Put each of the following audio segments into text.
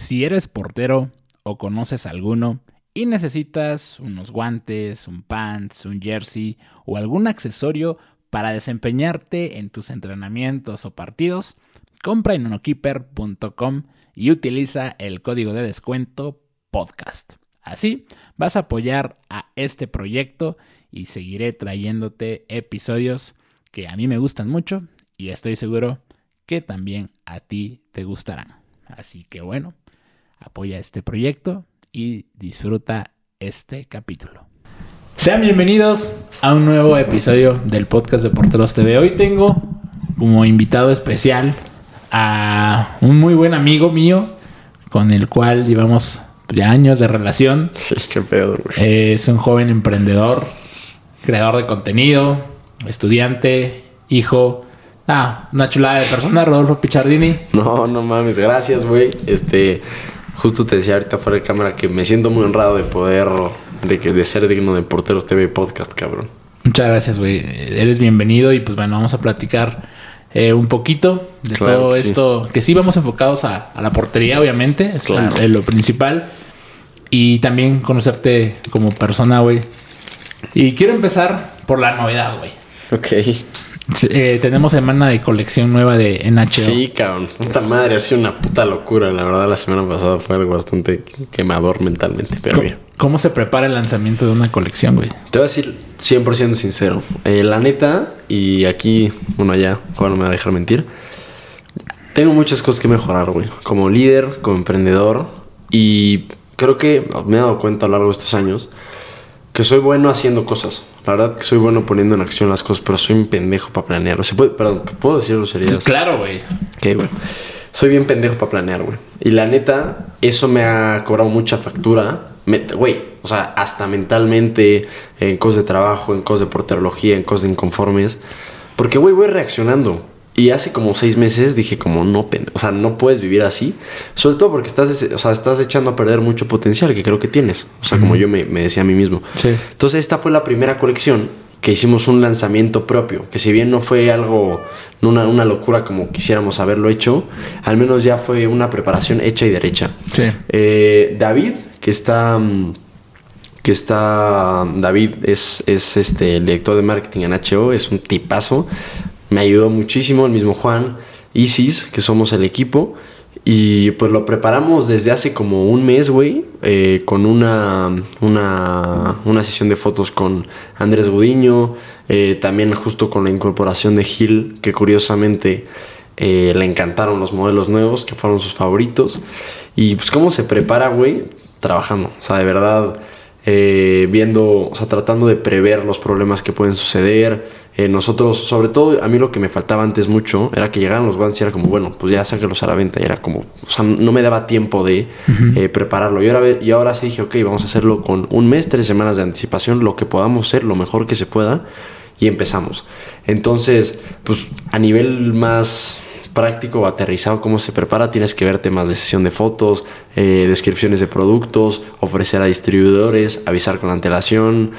Si eres portero o conoces alguno y necesitas unos guantes, un pants, un jersey o algún accesorio para desempeñarte en tus entrenamientos o partidos, compra en unokeeper.com y utiliza el código de descuento podcast. Así vas a apoyar a este proyecto y seguiré trayéndote episodios que a mí me gustan mucho y estoy seguro que también a ti te gustarán. Así que bueno, apoya este proyecto y disfruta este capítulo. Sean bienvenidos a un nuevo episodio del podcast de Porteros TV. Hoy tengo como invitado especial a un muy buen amigo mío con el cual llevamos ya años de relación. Qué pedo, güey. Es un joven emprendedor, creador de contenido, estudiante, hijo. Ah, una chulada de persona, Rodolfo Pichardini. No, no mames, gracias, güey. Este, justo te decía ahorita fuera de cámara que me siento muy honrado de poder, de, que, de ser digno de Porteros TV Podcast, cabrón. Muchas gracias, güey. Eres bienvenido y pues bueno, vamos a platicar eh, un poquito de todo esto. Que sí vamos enfocados a, la portería, obviamente. Es lo principal. Y también conocerte como persona, güey. Y quiero empezar por la novedad, güey. Ok. Eh, tenemos semana de colección nueva de NHL. Sí, cabrón. Puta madre, ha sido una puta locura. La verdad, la semana pasada fue algo bastante quemador mentalmente. Pero ¿Cómo, ¿Cómo se prepara el lanzamiento de una colección, güey? Te voy a decir 100% sincero. Eh, la neta, y aquí, bueno, ya, Juan no me va a dejar mentir. Tengo muchas cosas que mejorar, güey. Como líder, como emprendedor. Y creo que me he dado cuenta a lo largo de estos años que soy bueno haciendo cosas. La verdad que soy bueno poniendo en acción las cosas, pero soy un pendejo para planear. ¿Se puede, perdón, ¿puedo decirlo sería claro, güey. Ok, güey. Soy bien pendejo para planear, güey. Y la neta, eso me ha cobrado mucha factura. Güey, o sea, hasta mentalmente, en cosas de trabajo, en cosas de porterología, en cosas de inconformes. Porque, güey, voy reaccionando. Y hace como seis meses dije como no, o sea, no puedes vivir así. Sobre todo porque estás, o sea, estás echando a perder mucho potencial que creo que tienes. O sea, como yo me, decía a mí mismo. Sí. Entonces esta fue la primera colección que hicimos un lanzamiento propio. Que si bien no fue algo, una, una locura como quisiéramos haberlo hecho, al menos ya fue una preparación hecha y derecha. Sí. Eh, David, que está... Que está. David es, es este, el director de marketing en HO, es un tipazo me ayudó muchísimo, el mismo Juan, Isis, que somos el equipo. Y pues lo preparamos desde hace como un mes, güey, eh, con una, una, una, sesión de fotos con Andrés Gudiño, eh, también justo con la incorporación de Gil, que curiosamente eh, le encantaron los modelos nuevos, que fueron sus favoritos. Y pues cómo se prepara, güey, trabajando, o sea, de verdad, viendo, o sea, tratando de prever los problemas que pueden suceder, eh, nosotros, sobre todo, a mí lo que me faltaba antes mucho era que llegaran los guantes y era como, bueno, pues ya sáquenlos a la venta. Y era como, o sea, no me daba tiempo de eh, prepararlo. Y ahora, y ahora sí dije, ok, vamos a hacerlo con un mes, tres semanas de anticipación, lo que podamos hacer, lo mejor que se pueda. Y empezamos. Entonces, pues a nivel más práctico o aterrizado cómo se prepara, tienes que ver temas de sesión de fotos, eh, descripciones de productos, ofrecer a distribuidores, avisar con antelación.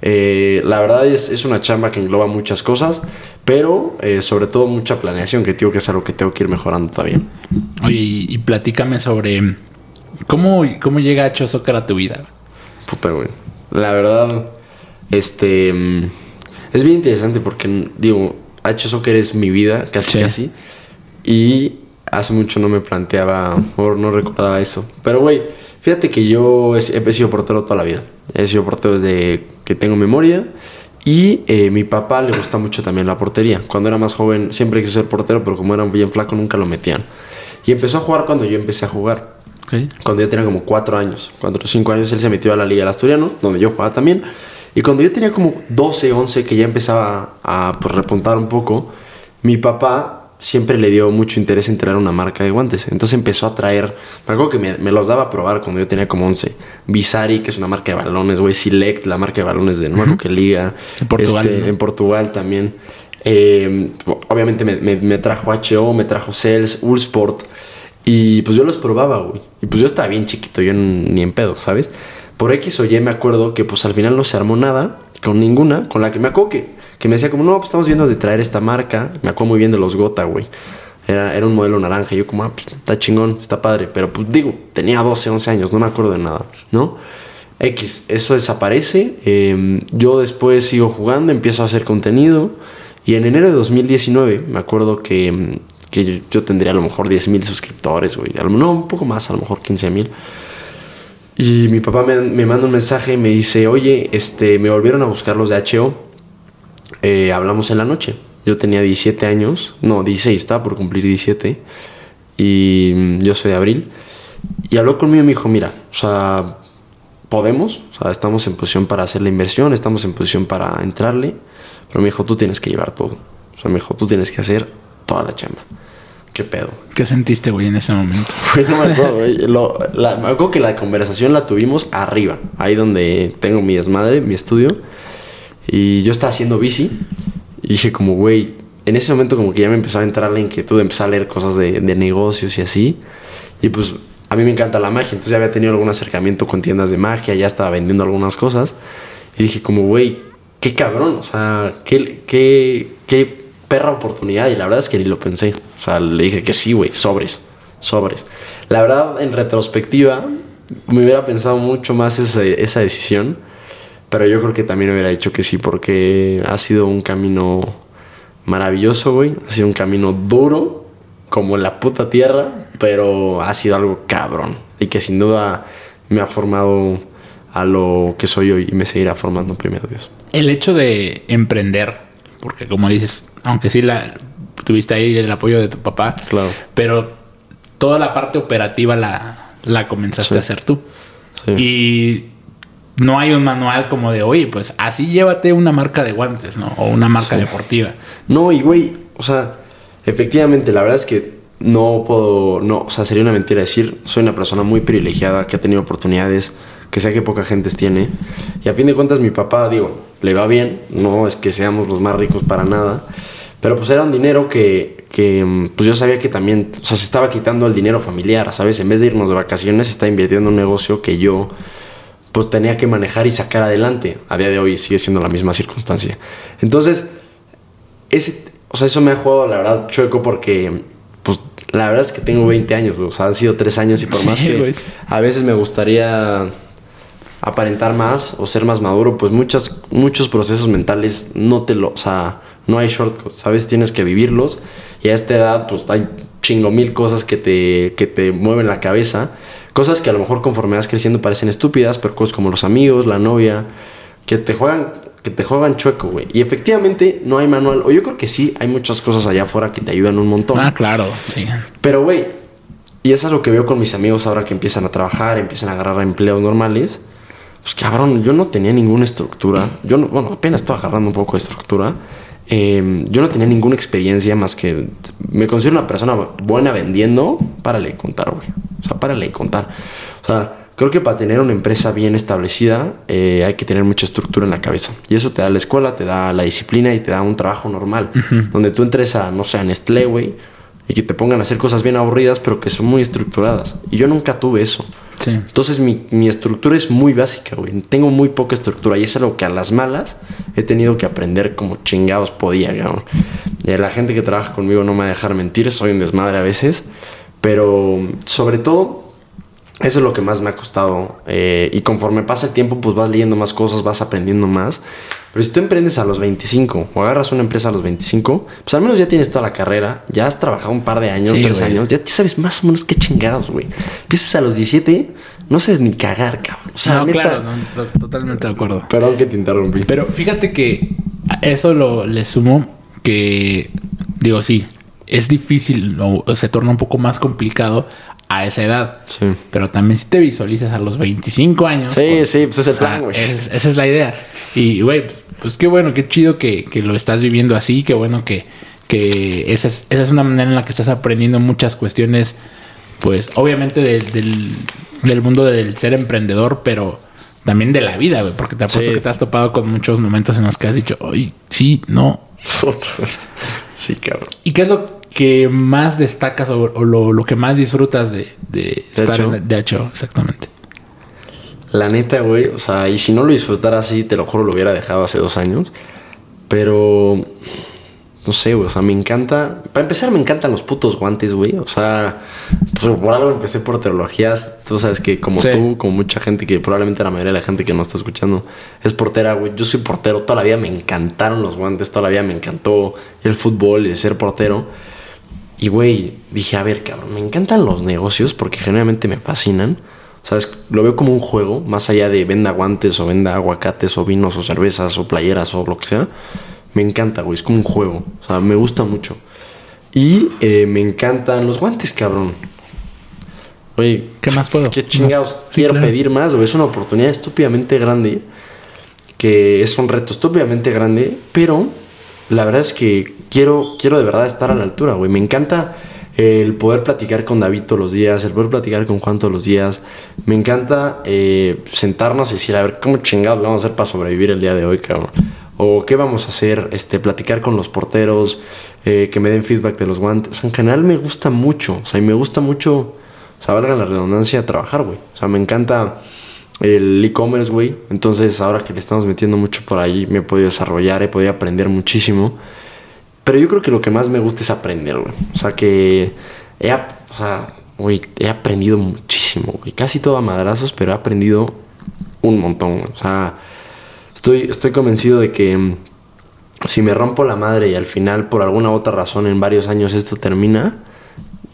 Eh, la verdad es, es, una chamba que engloba muchas cosas, pero eh, sobre todo mucha planeación, que tengo que es algo que tengo que ir mejorando también. Oye, y, platícame sobre cómo, cómo llega Hacho Soccer a tu vida. Puta, güey. La verdad, este. Mm, es bien interesante porque, digo, Hacho Soccer es mi vida, casi casi. Y hace mucho no me planteaba o no recordaba eso. Pero, güey, fíjate que yo he, he sido portero toda la vida. He sido portero desde que tengo memoria. Y eh, mi papá le gusta mucho también la portería. Cuando era más joven siempre quiso ser portero, pero como era bien flaco nunca lo metían. Y empezó a jugar cuando yo empecé a jugar. Cuando yo tenía como cuatro años. Cuando los cinco años él se metió a la Liga del Asturiano, donde yo jugaba también. Y cuando yo tenía como 12, 11, que ya empezaba a pues, repuntar un poco, mi papá siempre le dio mucho interés en traer una marca de guantes. Entonces empezó a traer, me acuerdo que me, los daba a probar cuando yo tenía como 11. Visari, que es una marca de balones, güey. Select, la marca de balones de nuevo que liga. En Portugal. Este, en Portugal también. Eh, obviamente me, trajo HO, me trajo Cells, Ulsport. Y pues yo los probaba, güey. Y pues yo estaba bien chiquito, yo ni en pedo, ¿sabes? Por X o Y me acuerdo que pues al final no se armó nada con ninguna, con la que me acuerdo que, me decía como, no, pues estamos viendo de traer esta marca. Me acuerdo muy bien de los Gota, güey. Era, era un modelo naranja. Y yo como, ah, pues está chingón, está padre. Pero pues digo, tenía 12, 11 años, no me acuerdo de nada, ¿no? X, eso desaparece. eh, yo después sigo jugando, empiezo a hacer contenido. Y en enero de 2019, me acuerdo que, mm, que yo, tendría a lo mejor 10 mil suscriptores, güey. No, un poco más, a lo mejor 15 mil. Y mi papá me, me manda un mensaje y me dice, oye, este, me volvieron a buscar los de HO. Eh, hablamos en la noche. Yo tenía 17 años, no, 16, estaba por cumplir 17. Y mm, yo soy de abril. Y habló conmigo y me dijo, mira, o sea, podemos, o sea, estamos en posición para hacer la inversión, estamos en posición para entrarle. Pero me dijo, tú tienes que llevar todo. O sea, me dijo, tú tienes que hacer toda la chamba. ¿Qué pedo? ¿Qué sentiste, güey, en ese momento? Güey, no me acuerdo, güey. Lo- la- me acuerdo que la conversación la tuvimos arriba, ahí donde tengo mi desmadre, mi estudio. Y yo estaba haciendo bici. Y dije como, güey, en ese momento como que ya me empezó a entrar la inquietud empezar a leer cosas de, de negocios y así. Y pues a mí me encanta la magia, entonces ya había tenido algún acercamiento con tiendas de magia, ya estaba vendiendo algunas cosas. Y dije como, güey, qué cabrón, o sea, qué, qué, qué perra oportunidad. Y la verdad es que ni lo pensé. O sea, le dije que sí, güey, sobres, sobres. La verdad, en retrospectiva, me hubiera pensado mucho más esa, esa decisión. Pero yo creo que también hubiera dicho que sí, porque ha sido un camino maravilloso, güey. Ha sido un camino duro, como la puta tierra, pero ha sido algo cabrón. Y que sin duda me ha formado a lo que soy hoy y me seguirá formando, primero Dios. El hecho de emprender, porque como dices, aunque sí la tuviste ahí el apoyo de tu papá, Claro. pero toda la parte operativa la, la comenzaste Sí. a hacer tú. Sí. Y no hay un manual como de, oye, pues así llévate una marca de guantes, ¿no? O una marca Sí. deportiva. No, y güey, o sea, efectivamente, la verdad es que no puedo, no, o sea, sería una mentira decir, soy una persona muy privilegiada que ha tenido oportunidades que sé que poca gente tiene. Y a fin de cuentas, mi papá, digo, le va bien, no es que seamos los más ricos para nada, pero pues era un dinero que, que pues yo sabía que también, o sea, se estaba quitando el dinero familiar, ¿sabes? En vez de irnos de vacaciones, se está invirtiendo en un negocio que yo pues tenía que manejar y sacar adelante. A día de hoy sigue siendo la misma circunstancia. Entonces, ese, o sea, eso me ha jugado, la verdad, chueco porque, pues, la verdad es que tengo 20 años, o sea, han sido 3 años y por Sí, más que güey. a veces me gustaría aparentar más o ser más maduro, pues muchas, muchos procesos mentales no te lo, o sea, no hay shortcuts, ¿sabes? Tienes que vivirlos y a esta edad, pues, hay chingo mil cosas que te, que te mueven la cabeza. Cosas que a lo mejor conforme vas creciendo parecen estúpidas, pero cosas como los amigos, la novia, que te juegan, que te juegan chueco, güey. Y efectivamente no hay manual, o yo creo que sí, hay muchas cosas allá afuera que te ayudan un montón. Ah, claro, sí. Pero, güey, y eso es lo que veo con mis amigos ahora que empiezan a trabajar, empiezan a agarrar empleos normales. Pues cabrón, yo no tenía ninguna estructura. Yo no, bueno, apenas estoy agarrando un poco de estructura. Eh, yo no tenía ninguna experiencia más que me considero una persona buena vendiendo. Párale de contar, güey. O sea, párale de contar. O sea, creo que para tener una empresa bien establecida eh, hay que tener mucha estructura en la cabeza. Y eso te da la escuela, te da la disciplina y te da un trabajo normal. Donde tú entres a, no sé, a Nestlé, güey, y que te pongan a hacer cosas bien aburridas, pero que son muy estructuradas. Y yo nunca tuve eso. Entonces mi, mi estructura es muy básica, güey. Tengo muy poca estructura y es algo que a las malas he tenido que aprender como chingados podía, cabrón. Y la gente que trabaja conmigo no me va a dejar mentir, soy un desmadre a veces, pero sobre todo eso es lo que más me ha costado. eh, y conforme pasa el tiempo, pues vas leyendo más cosas, vas aprendiendo más. Pero si tú emprendes a los 25 o agarras una empresa a los 25, pues al menos ya tienes toda la carrera, ya has trabajado un par de años, Sí, tres güey. años, ya sabes más o menos qué chingados, güey. Empiezas a los 17, no sabes ni cagar, cabrón. O sea, no, neta- claro, no, totalmente de acuerdo. Perdón que te interrumpí. Pero fíjate que a eso lo le sumo que digo sí, es difícil o, o se torna un poco más complicado a esa edad. Sí. Pero también si te visualizas a los 25 años. Sí, pues, sí, pues es el plan, güey. es- esa es la idea. Y, güey, pues qué bueno, qué chido que, que lo estás viviendo así, qué bueno que, que esa, es, esa es una manera en la que estás aprendiendo muchas cuestiones, pues obviamente de- del, del mundo del ser emprendedor, pero también de la vida, güey, porque te apuesto Sí. que te has topado con muchos momentos en los que has dicho, oye, sí, no. sí, cabrón. ¿Y qué es lo que más destacas o, o lo, lo que más disfrutas de, de estar en de HO? Exactamente. La neta, güey, o sea, y si no lo disfrutara así, te lo juro, lo hubiera dejado hace dos años. Pero, no sé, güey. O sea, me encanta. Para empezar, me encantan los putos guantes, güey. O sea, pues por algo empecé por teologías. Tú sabes que como tú, como mucha gente que probablemente la mayoría de la gente que nos está escuchando es portera, güey. Yo soy portero. Toda la vida me encantaron los guantes. Toda la vida me encantó el fútbol y ser portero. Y, güey, dije, a ver, cabrón, me encantan los negocios porque generalmente me fascinan. ¿Sabes? Lo veo como un juego, más allá de venda guantes o venda aguacates o vinos o cervezas o playeras o lo que sea me encanta, güey. Es como un juego. O sea, me gusta mucho. Y eh, me encantan los guantes, cabrón. Oye, ¿qué más puedo? ¿Qué chingados quiero pedir más, güey? Es una oportunidad estúpidamente grande. Que es un reto estúpidamente grande. Pero la verdad es que quiero, quiero de verdad estar a la altura, güey. Me encanta el poder platicar con David todos los días, el poder platicar con Juan todos los días. Me encanta eh, sentarnos y decir, a ver, ¿cómo chingados lo vamos a hacer para sobrevivir el día de hoy, cabrón? o qué vamos a hacer, este, platicar con los porteros, eh, que me den feedback de los guantes. en general me gusta mucho, o sea, y me gusta mucho, o sea, valga la redundancia, trabajar, güey. O sea, me encanta el e-commerce, güey. Entonces, ahora que le estamos metiendo mucho por ahí, me he podido desarrollar, he podido aprender muchísimo. Pero yo creo que lo que más me gusta es aprender, güey. O sea, que he, o sea, güey, he aprendido muchísimo, güey. Casi todo a madrazos, pero he aprendido un montón, O sea, Estoy, estoy convencido de que mm, si me rompo la madre y al final por alguna otra razón en varios años esto termina,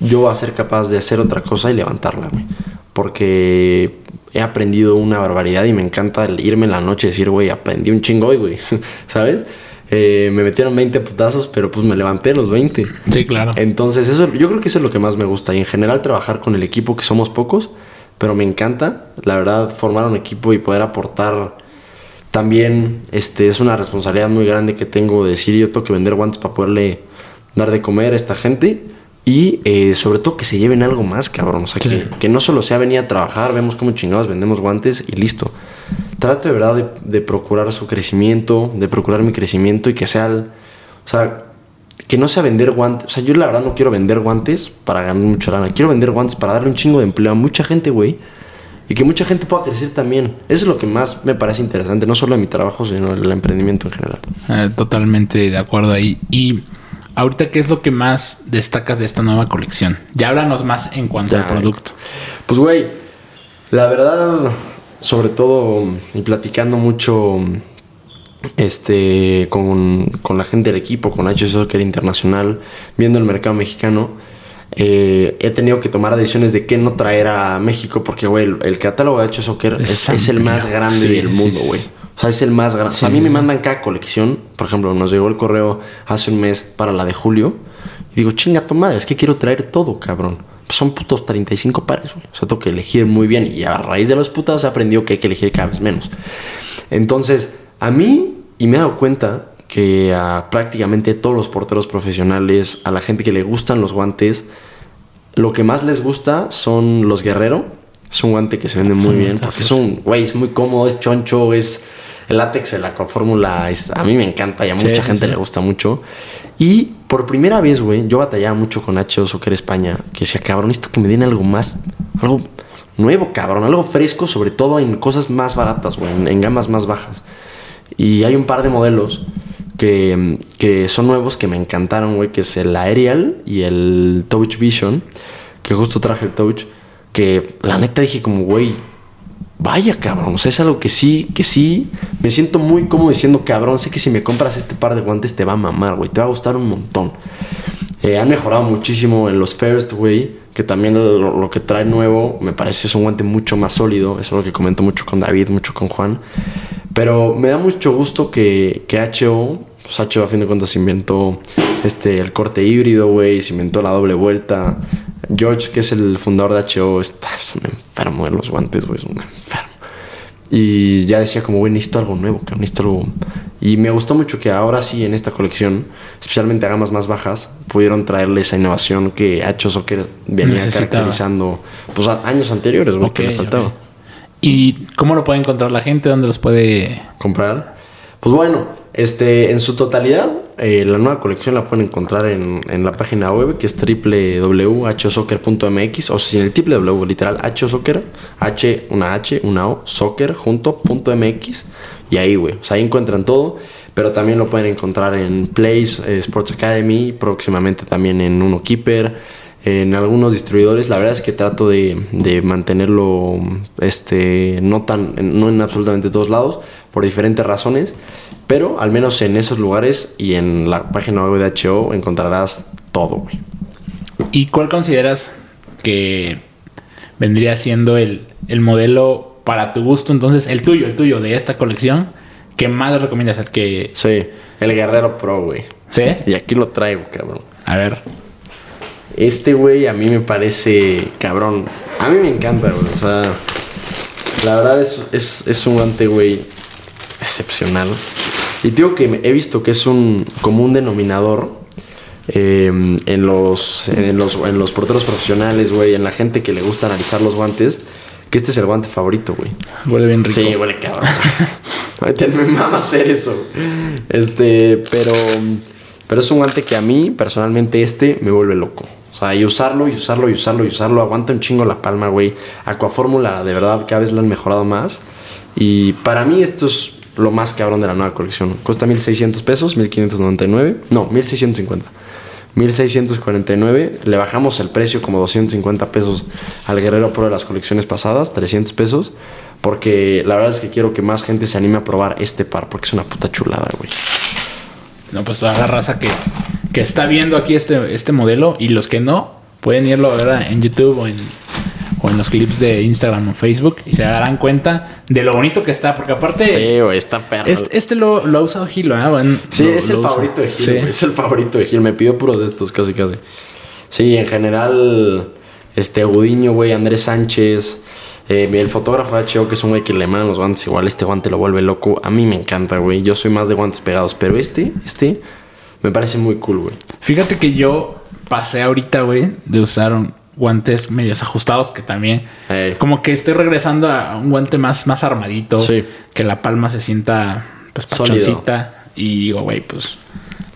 yo voy a ser capaz de hacer otra cosa y levantarla, güey. Porque he aprendido una barbaridad y me encanta irme en la noche y decir, güey, aprendí un chingo hoy, güey. ¿Sabes? Eh, me metieron 20 putazos, pero pues me levanté los 20. Sí, claro. Entonces, eso, yo creo que eso es lo que más me gusta. Y en general, trabajar con el equipo, que somos pocos, pero me encanta, la verdad, formar un equipo y poder aportar también este, es una responsabilidad muy grande que tengo de decir yo tengo que vender guantes para poderle dar de comer a esta gente. Y eh, sobre todo que se lleven algo más, cabrón. O sea, que, no solo sea venir a trabajar, vemos cómo chingados vendemos guantes y listo. Trato de verdad de, procurar su crecimiento, de procurar mi crecimiento y que sea, o sea, que no sea vender guantes. O sea, yo la verdad no quiero vender guantes para ganar mucha lana. Quiero vender guantes para darle un chingo de empleo a mucha gente, güey y que mucha gente pueda crecer también. Eso es lo que más me parece interesante, no solo en mi trabajo, sino en el emprendimiento en general. Eh, totalmente de acuerdo ahí. Y ahorita, ¿qué es lo que más destacas de esta nueva colección? Ya háblanos más en cuanto al producto. Pues, güey, la verdad, sobre todo, y platicando mucho este con, con la gente del equipo, con H Soccer Internacional, viendo el mercado mexicano eh, he tenido que tomar decisiones de qué no traer a México porque, güey, el, catálogo de H Soccer es, el más grande del mundo, güey. O sea, es el más grande. a mí me mandan cada colección. Por ejemplo, nos llegó el correo hace un mes para la de julio. Y digo, chinga tu madre, es que quiero traer todo, cabrón. Son putos 35 pares, güey. O sea, tengo que elegir muy bien. Y a raíz de los putos he aprendido que hay que elegir cada vez menos. Entonces, a mí, y me he dado cuenta que a prácticamente todos los porteros profesionales, a la gente que le gustan los guantes, lo que más les gusta son los guerrero. Es un guante que se vende muy bien porque es un, güey, es muy cómodo, es choncho, es el látex, la fórmula, a mí me encanta y a mucha gente le gusta mucho. Y por primera vez, güey, yo batallaba mucho con H Soccer España, que decía, cabrón, esto que me den algo más, algo nuevo, cabrón, algo fresco, sobre todo en cosas más baratas, güey, en, gamas más bajas. Y hay un par de modelos que, que son nuevos que me encantaron, güey, que es el Aerial y el Touch Vision, que justo traje el Touch, que la neta dije como, güey, vaya cabrón, o sea, es algo que sí, que sí, me siento muy cómodo diciendo, cabrón, sé que si me compras este par de guantes te va a mamar, güey, te va a gustar un montón. Eh, han mejorado muchísimo en los First, güey, que también lo, que trae nuevo me parece es un guante mucho más sólido, es algo que comento mucho con David, mucho con Juan. Pero me da mucho gusto que, que HO, pues HO a fin de cuentas inventó este, el corte híbrido, güey, se inventó la doble vuelta. George, que es el fundador de HO, está, es un enfermo de los guantes, güey, es un enfermo. Y ya decía como, güey, necesito algo nuevo, que necesito algo... Y me gustó mucho que ahora sí, en esta colección, especialmente a gamas más bajas, pudieron traerle esa innovación que HO Soccer venía caracterizando pues, años anteriores, güey, que le faltaba. ¿Y cómo lo puede encontrar la gente? ¿Dónde los puede comprar? Pues bueno, este, en su totalidad, eh, la nueva colección la pueden encontrar en, la página web que es www.hsoccer.mx o si en el www, literal, hsoccer, h, una h, una o, soccer, junto, punto mx y ahí, güey, o sea, ahí encuentran todo. pero también lo pueden encontrar en Place, eh, Sports Academy, próximamente también en Uno Keeper, en algunos distribuidores. La verdad es que trato de, de mantenerlo este, no, tan, no en absolutamente todos lados, por diferentes razones, pero al menos en esos lugares y en la página web de HO encontrarás todo, güey. ¿Y cuál consideras que vendría siendo el, el modelo para tu gusto? Entonces, el tuyo, el tuyo de esta colección, ¿qué más recomiendas? El que... Sí, el Guerrero Pro, güey. ¿Sí? Y aquí lo traigo, cabrón. A ver. Este güey a mí me parece cabrón. A mí me encanta, güey. O sea, la verdad es, es, es un guante, güey, excepcional. Y digo que he visto que es un común denominador eh, en, los, en, los, en los porteros profesionales, güey, en la gente que le gusta analizar los guantes, que este es el guante favorito, güey. Huele bien rico. Sí, huele cabrón. Me mama hacer eso. Este, pero, pero es un guante que a mí, personalmente, este me vuelve loco. O sea, y usarlo, y usarlo, y usarlo, y usarlo. Aguanta un chingo la palma, güey. Aquafórmula, de verdad, cada vez lo han mejorado más. Y para mí esto es lo más cabrón de la nueva colección. Cuesta 1600 pesos, 1599. No, 1650. 1649. Le bajamos el precio como 250 pesos al Guerrero Pro de las colecciones pasadas, 300 pesos. Porque la verdad es que quiero que más gente se anime a probar este par, porque es una puta chulada, güey. No, pues toda la raza que, que está viendo aquí este, este modelo y los que no, pueden irlo a ver en YouTube o en, o en los clips de Instagram o Facebook y se darán cuenta de lo bonito que está, porque aparte... Sí, güey, está perro. Este, este lo, lo, ha usado Gil, ¿verdad? Bueno, sí, lo, es lo el usa. favorito de Gil, Sí. Es el favorito de Gil. Me pidió puros de estos, casi, casi. Sí, en general, este Gudiño, güey, Andrés Sánchez, eh, el fotógrafo de HO, que es un güey que le mandan los guantes igual. Este guante lo vuelve loco. A mí me encanta, güey. Yo soy más de guantes pegados, pero este, este, me parece muy cool, güey. Fíjate que yo pasé ahorita, güey, de usar un- guantes medios ajustados que también... Como que estoy regresando a un guante más, más armadito. Sí. Que la palma se sienta pues Sólido. pachoncita. Y digo, güey, pues...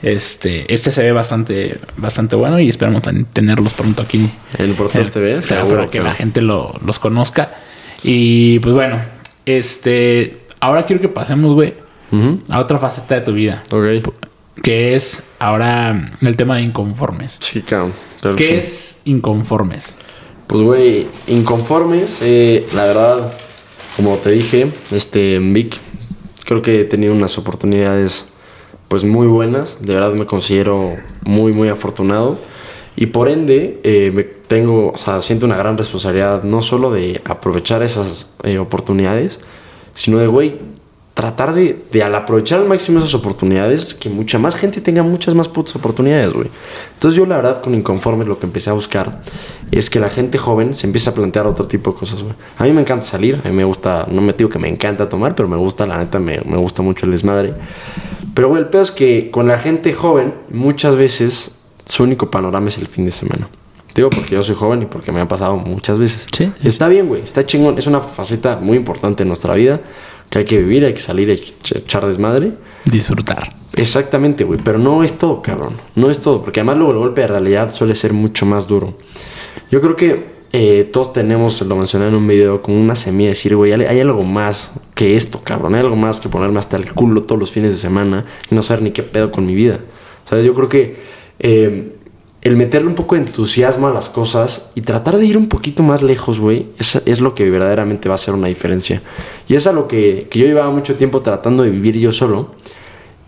Este, este se ve bastante, bastante bueno y esperamos ten- tenerlos pronto aquí. En Portos TV, seguro para que la gente lo- los conozca. Y pues bueno, este... Ahora quiero que pasemos, güey, a otra faceta de tu vida. Ok. Que es ahora el tema de inconformes. Sí, cabrón. Claro ¿Qué sí. es inconformes? Pues, güey, inconformes, eh, la verdad, como te dije, este, Vic, creo que he tenido unas oportunidades, pues, muy buenas. De verdad me considero muy, muy afortunado. Y por ende, eh, me tengo, o sea, siento una gran responsabilidad, no solo de aprovechar esas eh, oportunidades, sino de, güey, tratar de, de al aprovechar al máximo esas oportunidades, que mucha más gente tenga muchas más putas oportunidades, güey. Entonces yo la verdad con Inconformes lo que empecé a buscar es que la gente joven se empiece a plantear otro tipo de cosas, güey. A mí me encanta salir, a mí me gusta, no me digo que me encanta tomar, pero me gusta, la neta, me, me gusta mucho el desmadre. Pero, güey, el peor es que con la gente joven, muchas veces su único panorama es el fin de semana. Te Digo porque yo soy joven y porque me ha pasado muchas veces. Sí. Está bien, güey, está chingón. Es una faceta muy importante en nuestra vida que hay que vivir, hay que salir, hay que ech- echar desmadre. Disfrutar. Exactamente, güey, pero no es todo, cabrón. No es todo, porque además luego el golpe de realidad suele ser mucho más duro. Yo creo que eh, todos tenemos, lo mencioné en un video, como una semilla de decir, güey, hay, hay algo más que esto, cabrón. Hay algo más que ponerme hasta el culo todos los fines de semana y no saber ni qué pedo con mi vida. ¿Sabes? Yo creo que eh, el meterle un poco de entusiasmo a las cosas y tratar de ir un poquito más lejos, güey, es, es lo que verdaderamente va a hacer una diferencia. Y es a lo que, que yo llevaba mucho tiempo tratando de vivir yo solo.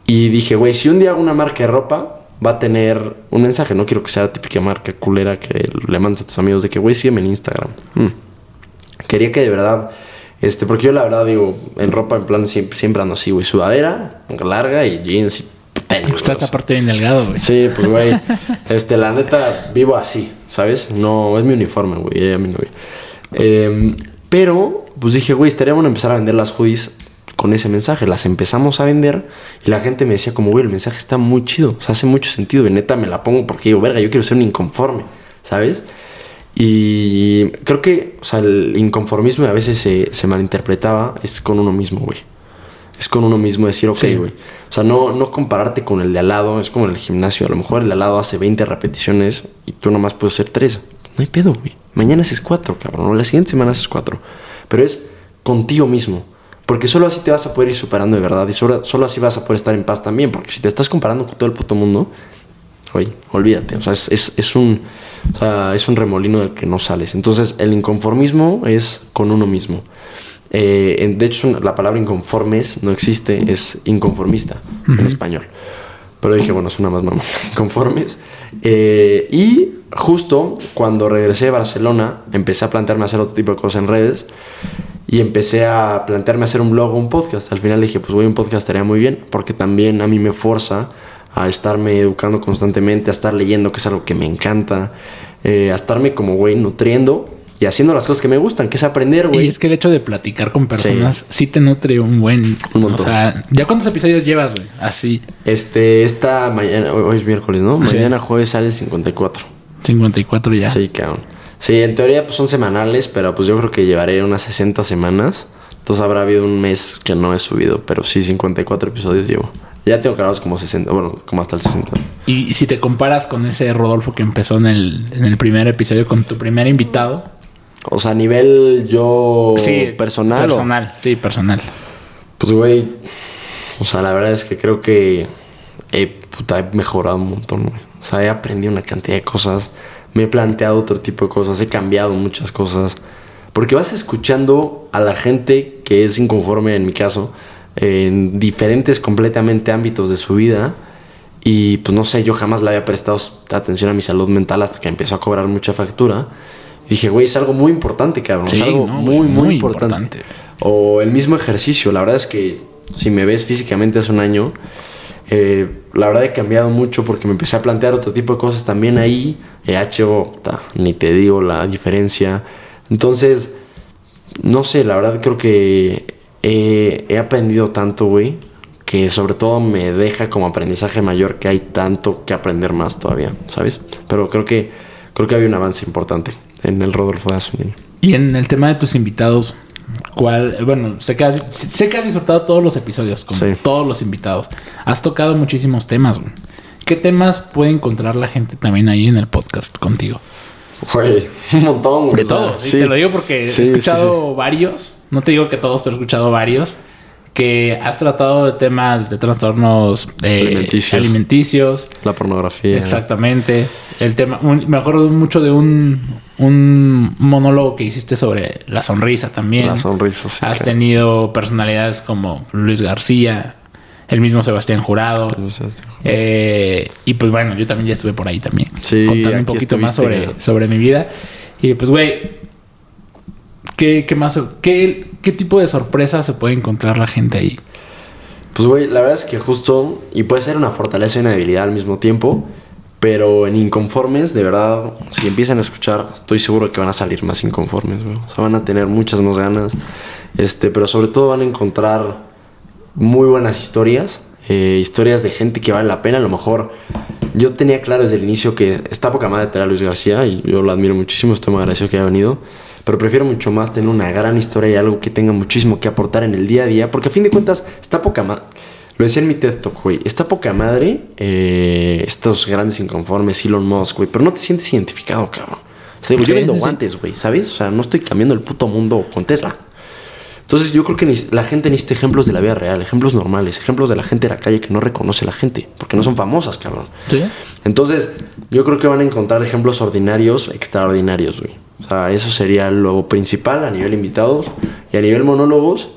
Y dije, güey, si un día hago una marca de ropa, va a tener un mensaje. No quiero que sea la típica marca culera que le mandas a tus amigos de que, güey, sígueme en Instagram. Mm. Quería que de verdad, este, porque yo la verdad digo, en ropa en plan siempre, siempre ando así, güey, sudadera, larga y jeans y o sea. aparte bien delgado, güey. Sí, pues, güey, este, la neta, vivo así, ¿sabes? No, es mi uniforme, güey. Eh, pero, pues dije, güey, estaría bueno empezar a vender las hoodies con ese mensaje. Las empezamos a vender y la gente me decía como, güey, el mensaje está muy chido, o sea, hace mucho sentido. Y neta me la pongo porque digo, verga, yo quiero ser un inconforme, ¿sabes? Y creo que, o sea, el inconformismo a veces se, se malinterpretaba, es con uno mismo, güey. Es con uno mismo decir, ok, Sí. güey. O sea, no, no compararte con el de al lado, es como en el gimnasio. A lo mejor el de al lado hace 20 repeticiones y tú nomás puedes hacer 3. No hay pedo, güey. Mañana haces 4, cabrón. O la siguiente semana haces 4. Pero es contigo mismo. Porque solo así te vas a poder ir superando de verdad y solo, solo así vas a poder estar en paz también. Porque si te estás comparando con todo el puto mundo, oye, olvídate. O sea, es, es, es un, o sea, es un remolino del que no sales. Entonces, el inconformismo es con uno mismo. Eh, de hecho, la palabra inconformes no existe, es inconformista en español. Pero dije, bueno, es una más mamá. Inconformes. Eh, y justo cuando regresé de Barcelona, empecé a plantearme hacer otro tipo de cosas en redes. Y empecé a plantearme hacer un blog o un podcast. Al final dije, pues voy un podcast estaría muy bien, porque también a mí me forza a estarme educando constantemente, a estar leyendo, que es algo que me encanta, eh, a estarme como, güey, nutriendo y haciendo las cosas que me gustan, que es aprender, Y güey. es que el hecho de platicar con personas sí, te nutre un buen... Un montón. O sea, ¿ya cuántos episodios llevas, güey? Así, Este, esta mañana, hoy hoy es miércoles, ¿no? Sí. Mañana jueves sale el 54. 54 ya. Sí, cabrón. Sí, en teoría pues son semanales, pero pues yo creo que llevaré unas 60 semanas. Entonces habrá habido un mes que no he subido, pero sí, 54 episodios llevo. Ya tengo grabados como 60, bueno, como hasta el 60. Y si te comparas con ese Rodolfo que empezó en el, en el primer episodio con tu primer invitado. O sea, a nivel yo personal. o- Personal, sí, personal. Pues, güey, o sea, la verdad es que creo que he, puta, he mejorado un montón, güey. O sea, he aprendido una cantidad de cosas, me he planteado otro tipo de cosas, he cambiado muchas cosas. Porque vas escuchando a la gente que es inconforme, en mi caso, en diferentes completamente ámbitos de su vida. Y pues no sé, yo jamás le había prestado atención a mi salud mental hasta que empezó a cobrar mucha factura. Dije, güey, es algo muy importante, cabrón. Sí, es algo no, muy, muy, muy importante. importante. O el mismo ejercicio. La verdad es que si me ves físicamente hace un año, eh, la verdad he cambiado mucho porque me empecé a plantear otro tipo de cosas también ahí. He hecho, ta, ni te digo la diferencia. Entonces, no sé, la verdad creo que he, he aprendido tanto, güey, que sobre todo me deja como aprendizaje mayor que hay tanto que aprender más todavía, ¿sabes? Pero creo que creo que había un avance importante en el Rodolfo año. Y en el tema de tus invitados, ¿cuál? Bueno, sé que has, sé que has disfrutado todos los episodios con Sí. todos los invitados. Has tocado muchísimos temas, güey. ¿Qué temas puede encontrar la gente también ahí en el podcast contigo? Güey, un montón, güey. De o sea, todo. sí, Te lo digo porque Sí, he sí, escuchado varios. No te digo que todos, pero he escuchado varios. Que has tratado de temas de trastornos eh, Alimenticios. alimenticios. La pornografía. Exactamente. El tema, un- me acuerdo mucho de un, un monólogo que hiciste sobre la sonrisa también. La sonrisa, sí, Has tenido personalidades como Luis García, el mismo Sebastián Jurado. Eh, y pues bueno, yo también ya estuve por ahí también. Sí, Contando un poquito más sobre, sobre mi vida. Y pues, güey, ¿qué, qué más? Qué, ¿Qué tipo de sorpresas se puede encontrar la gente ahí? Pues, güey, la verdad es que justo, y puede ser una fortaleza y una debilidad al mismo tiempo, pero en inconformes, de verdad, si empiezan a escuchar, estoy seguro que van a salir más inconformes, güey. O sea, van a tener muchas más ganas, este, pero sobre todo van a encontrar muy buenas historias, eh, historias de gente que vale la pena. A lo mejor yo tenía claro desde el inicio que está poca madre tener a Luis García y yo lo admiro muchísimo, estoy muy agradecido que haya venido. Pero prefiero mucho más tener una gran historia y algo que tenga muchísimo que aportar en el día a día, porque a fin de cuentas está poca madre. Lo decía en mi TED Talk, güey. Está poca madre eh, estos grandes inconformes, Elon Musk, güey. Pero no te sientes identificado, cabrón. O sea, digo, yo vendo guantes, güey, ¿sabes? O sea, no estoy cambiando el puto mundo con Tesla. Entonces yo creo que la gente necesita ejemplos de la vida real, ejemplos normales, ejemplos de la gente de la calle que no reconoce a la gente, porque no son famosas, cabrón. Sí. Entonces yo creo que van a encontrar ejemplos ordinarios, extraordinarios, güey. O sea, eso sería lo principal a nivel invitados y a nivel monólogos.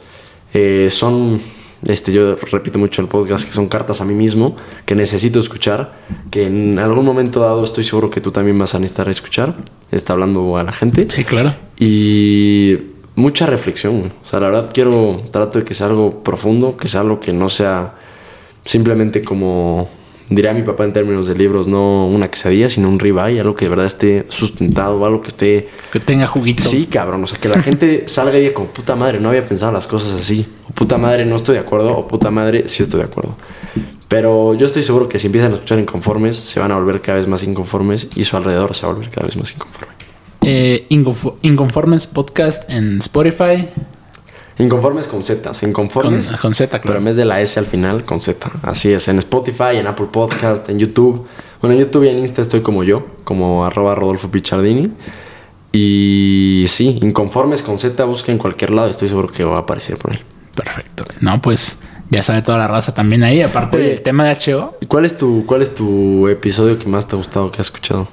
eh, son, este, yo repito mucho en el podcast que son cartas a mí mismo que necesito escuchar, que en algún momento dado estoy seguro que tú también vas a necesitar escuchar. Está hablando a la gente. Sí, claro. Y mucha reflexión. O sea, la verdad quiero, trato de que sea algo profundo, que sea algo que no sea simplemente como diría mi papá en términos de libros, no una quesadilla, sino un ribeye, algo que de verdad esté sustentado, algo que esté... Que tenga juguito. Sí, cabrón, o sea, que la gente salga y diga como puta madre, no había pensado las cosas así. O puta madre, no estoy de acuerdo, o puta madre, sí estoy de acuerdo. Pero yo estoy seguro que si empiezan a escuchar inconformes, se van a volver cada vez más inconformes y su alrededor se va a volver cada vez más inconforme. Eh, Inconfo- Inconformes Podcast en Spotify. Inconformes con Z, sea, Con, inconformes. con Z, Pero en vez de la S al final, con Z. Así es, en Spotify, en Apple Podcast, en YouTube. Bueno, en YouTube y en Insta estoy como yo, como arroba Rodolfo Pichardini. Y sí, inconformes con Z, busca en cualquier lado, estoy seguro que va a aparecer por ahí. Perfecto. No, pues ya sabe toda la raza también ahí. Aparte Oye. del tema de HO, ¿Y cuál es tu, cuál es tu episodio que más te ha gustado que has escuchado?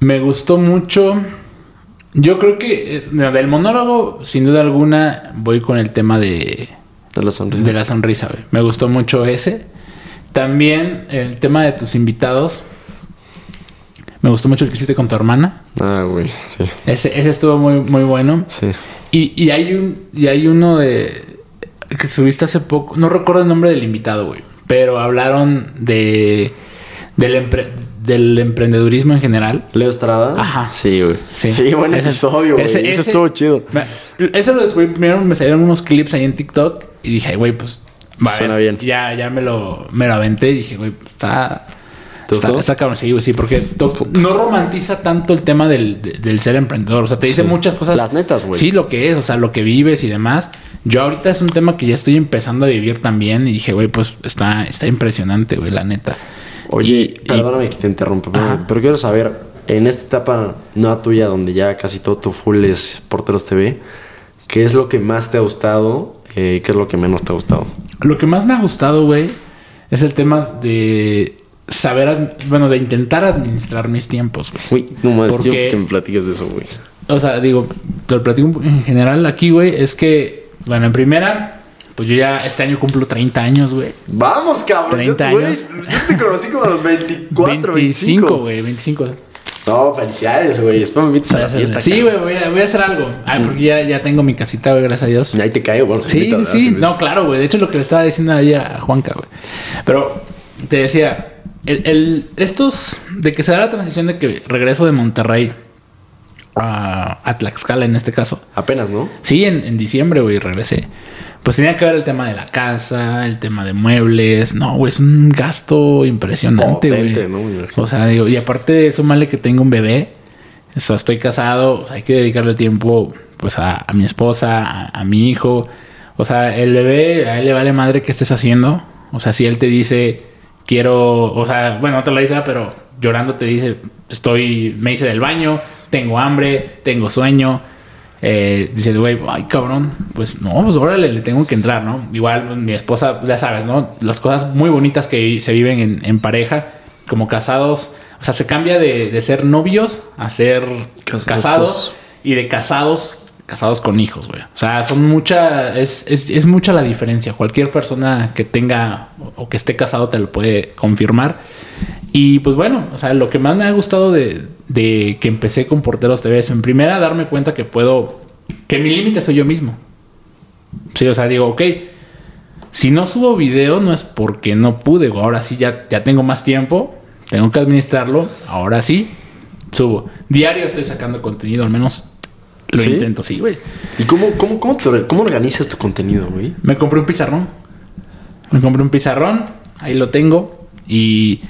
me gustó mucho. Yo creo que es- no, del monólogo, sin duda alguna, voy con el tema de, De la sonrisa. de la sonrisa. güey. Me gustó mucho ese. También el tema de tus invitados. Me gustó mucho el que hiciste con tu hermana. Ah, güey, sí. Ese, ese estuvo muy, muy bueno. Sí. Y, y hay un y hay uno de que subiste hace poco, no recuerdo el nombre del invitado, güey, pero hablaron de del, empre- del emprendedurismo en general. Leo Estrada. Ajá. Sí, güey. Sí. Sí, buen Ese- episodio, güey. ese- Ese, ese- estuvo chido. Me- Eso lo descubrí primero, me salieron unos clips ahí en TikTok y dije, "Ay, güey, pues va a Suena ver". bien. Ya ya me lo me lo aventé y dije, güey, está ¿Te Está, está cabrón, sí, güey, sí, porque to- no romantiza tanto el tema del, de- del ser emprendedor. O sea, te dice Sí. muchas cosas. Las netas, güey. Sí, lo que es, o sea, lo que vives y demás. Yo ahorita es un tema que ya estoy empezando a vivir también y dije, güey, pues está, está impresionante, güey, la neta. Oye, Y- perdóname que te interrumpa, pero, quiero saber, en esta etapa no tuya, donde ya casi todo tu full es Porteros TV, ¿qué es lo que más te ha gustado? Eh, ¿Qué es lo que menos te ha gustado? Lo que más me ha gustado, güey, es el tema de saber, bueno, de intentar administrar mis tiempos, güey. Uy, no más, Porque- yo que me platiques de eso, güey. O sea, digo, te lo platico en general aquí, güey, es que, bueno, en primera, pues yo ya este año cumplo 30 años, güey. Vamos, cabrón. 30 yo, años. Yo te conocí como a los 24, 25, 25. güey, 25. No, felicidades, güey. Espero me invites a la fiesta. Sí, güey, voy a, voy a hacer algo. Ay, porque ya, ya tengo mi casita, güey, gracias a Dios. Ahí te caigo, bueno, Sí, sí, sí. No, claro, güey. De hecho, lo que le estaba diciendo ayer a Juanca, güey. Pero te decía, el, el- estos, de que se da la transición de que regreso de Monterrey a, a Tlaxcala en este caso. Apenas, ¿no? Sí, en, en diciembre, güey, regresé. Pues tenía que ver el tema de la casa, el tema de muebles. No, güey, es un gasto impresionante, güey. O sea, digo, y aparte de eso, male que tengo un bebé. O sea, estoy casado, o sea, hay que dedicarle tiempo, pues, a, a mi esposa, a, a mi hijo. O sea, el bebé, a él le vale madre que estés haciendo. O sea, si él te dice, quiero, o sea, bueno, no te lo dice, pero llorando te dice, estoy, me hice del baño, tengo hambre, tengo sueño. Eh, dices, güey, ay, cabrón, pues no, pues órale, le tengo que entrar, ¿no? Igual pues, mi esposa, ya sabes, ¿no? Las cosas muy bonitas que se viven en, en pareja, como casados, o sea, se cambia de, de ser novios a ser Cas- casados esposos. y de casados, casados con hijos, güey. O sea, son mucha, es, es, es mucha la diferencia. Cualquier persona que tenga o que esté casado te lo puede confirmar. Y pues bueno, o sea, lo que más me ha gustado de, de que empecé con Porteros TV es en primera darme cuenta que puedo, que mi límite soy yo mismo. Sí, o sea, digo, ok, si no subo video no es porque no pude, ahora sí ya, ya tengo más tiempo, tengo que administrarlo, ahora sí, subo. Diario estoy sacando contenido, al menos lo ¿Sí? intento, sí, güey. ¿Y cómo, cómo, cómo, te cómo organizas tu contenido, güey? Me compré un pizarrón. Me compré un pizarrón, ahí lo tengo, y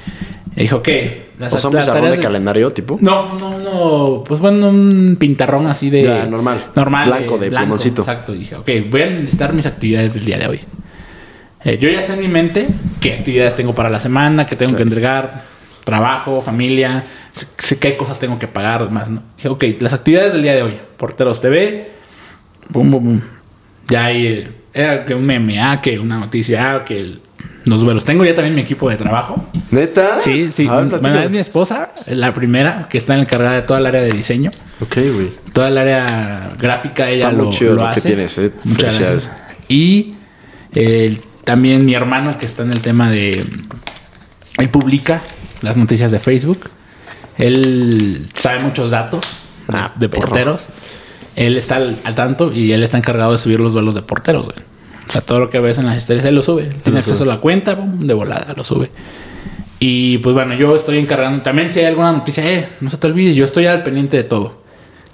dijo, las, O sea, un pizarrón de de- calendario, tipo. No, no, no. Pues bueno, un pintarrón así de. Ya, normal. Normal. Blanco, de plumoncito. Exacto. Dije, ok, voy a listar mis actividades del día de hoy. Eh, yo ya sé en mi mente qué actividades tengo para la semana, qué tengo que entregar, trabajo, familia, sé, qué cosas tengo que pagar, más, ¿no? Dije, ok, las actividades del día de hoy. Porteros TV, bum, bum, bum. Ya hay, eh, era que un meme, ah, que una noticia, ah, que el- los vuelos. Tengo ya también mi equipo de trabajo. ¿Neta? Sí, sí. Ver, bueno, es mi esposa, la primera, que está encargada de toda el área de diseño. Ok, güey. Toda el área gráfica Está ella muy lo, chido lo lo que hace. tienes, eh. Muchas gracias. Y eh, también mi hermano que está en el tema de... Él publica las noticias de Facebook. Él sabe muchos datos de- Ah, de perro. porteros. Él está al, al tanto y él está encargado de subir los vuelos de porteros, güey. O sea, todo lo que ves en las historias, él lo sube. Él tiene acceso sube. a la cuenta, pum, de volada, lo sube. Y pues bueno, yo estoy encargando. También si hay alguna noticia, eh, no se te olvide, yo estoy al pendiente de todo.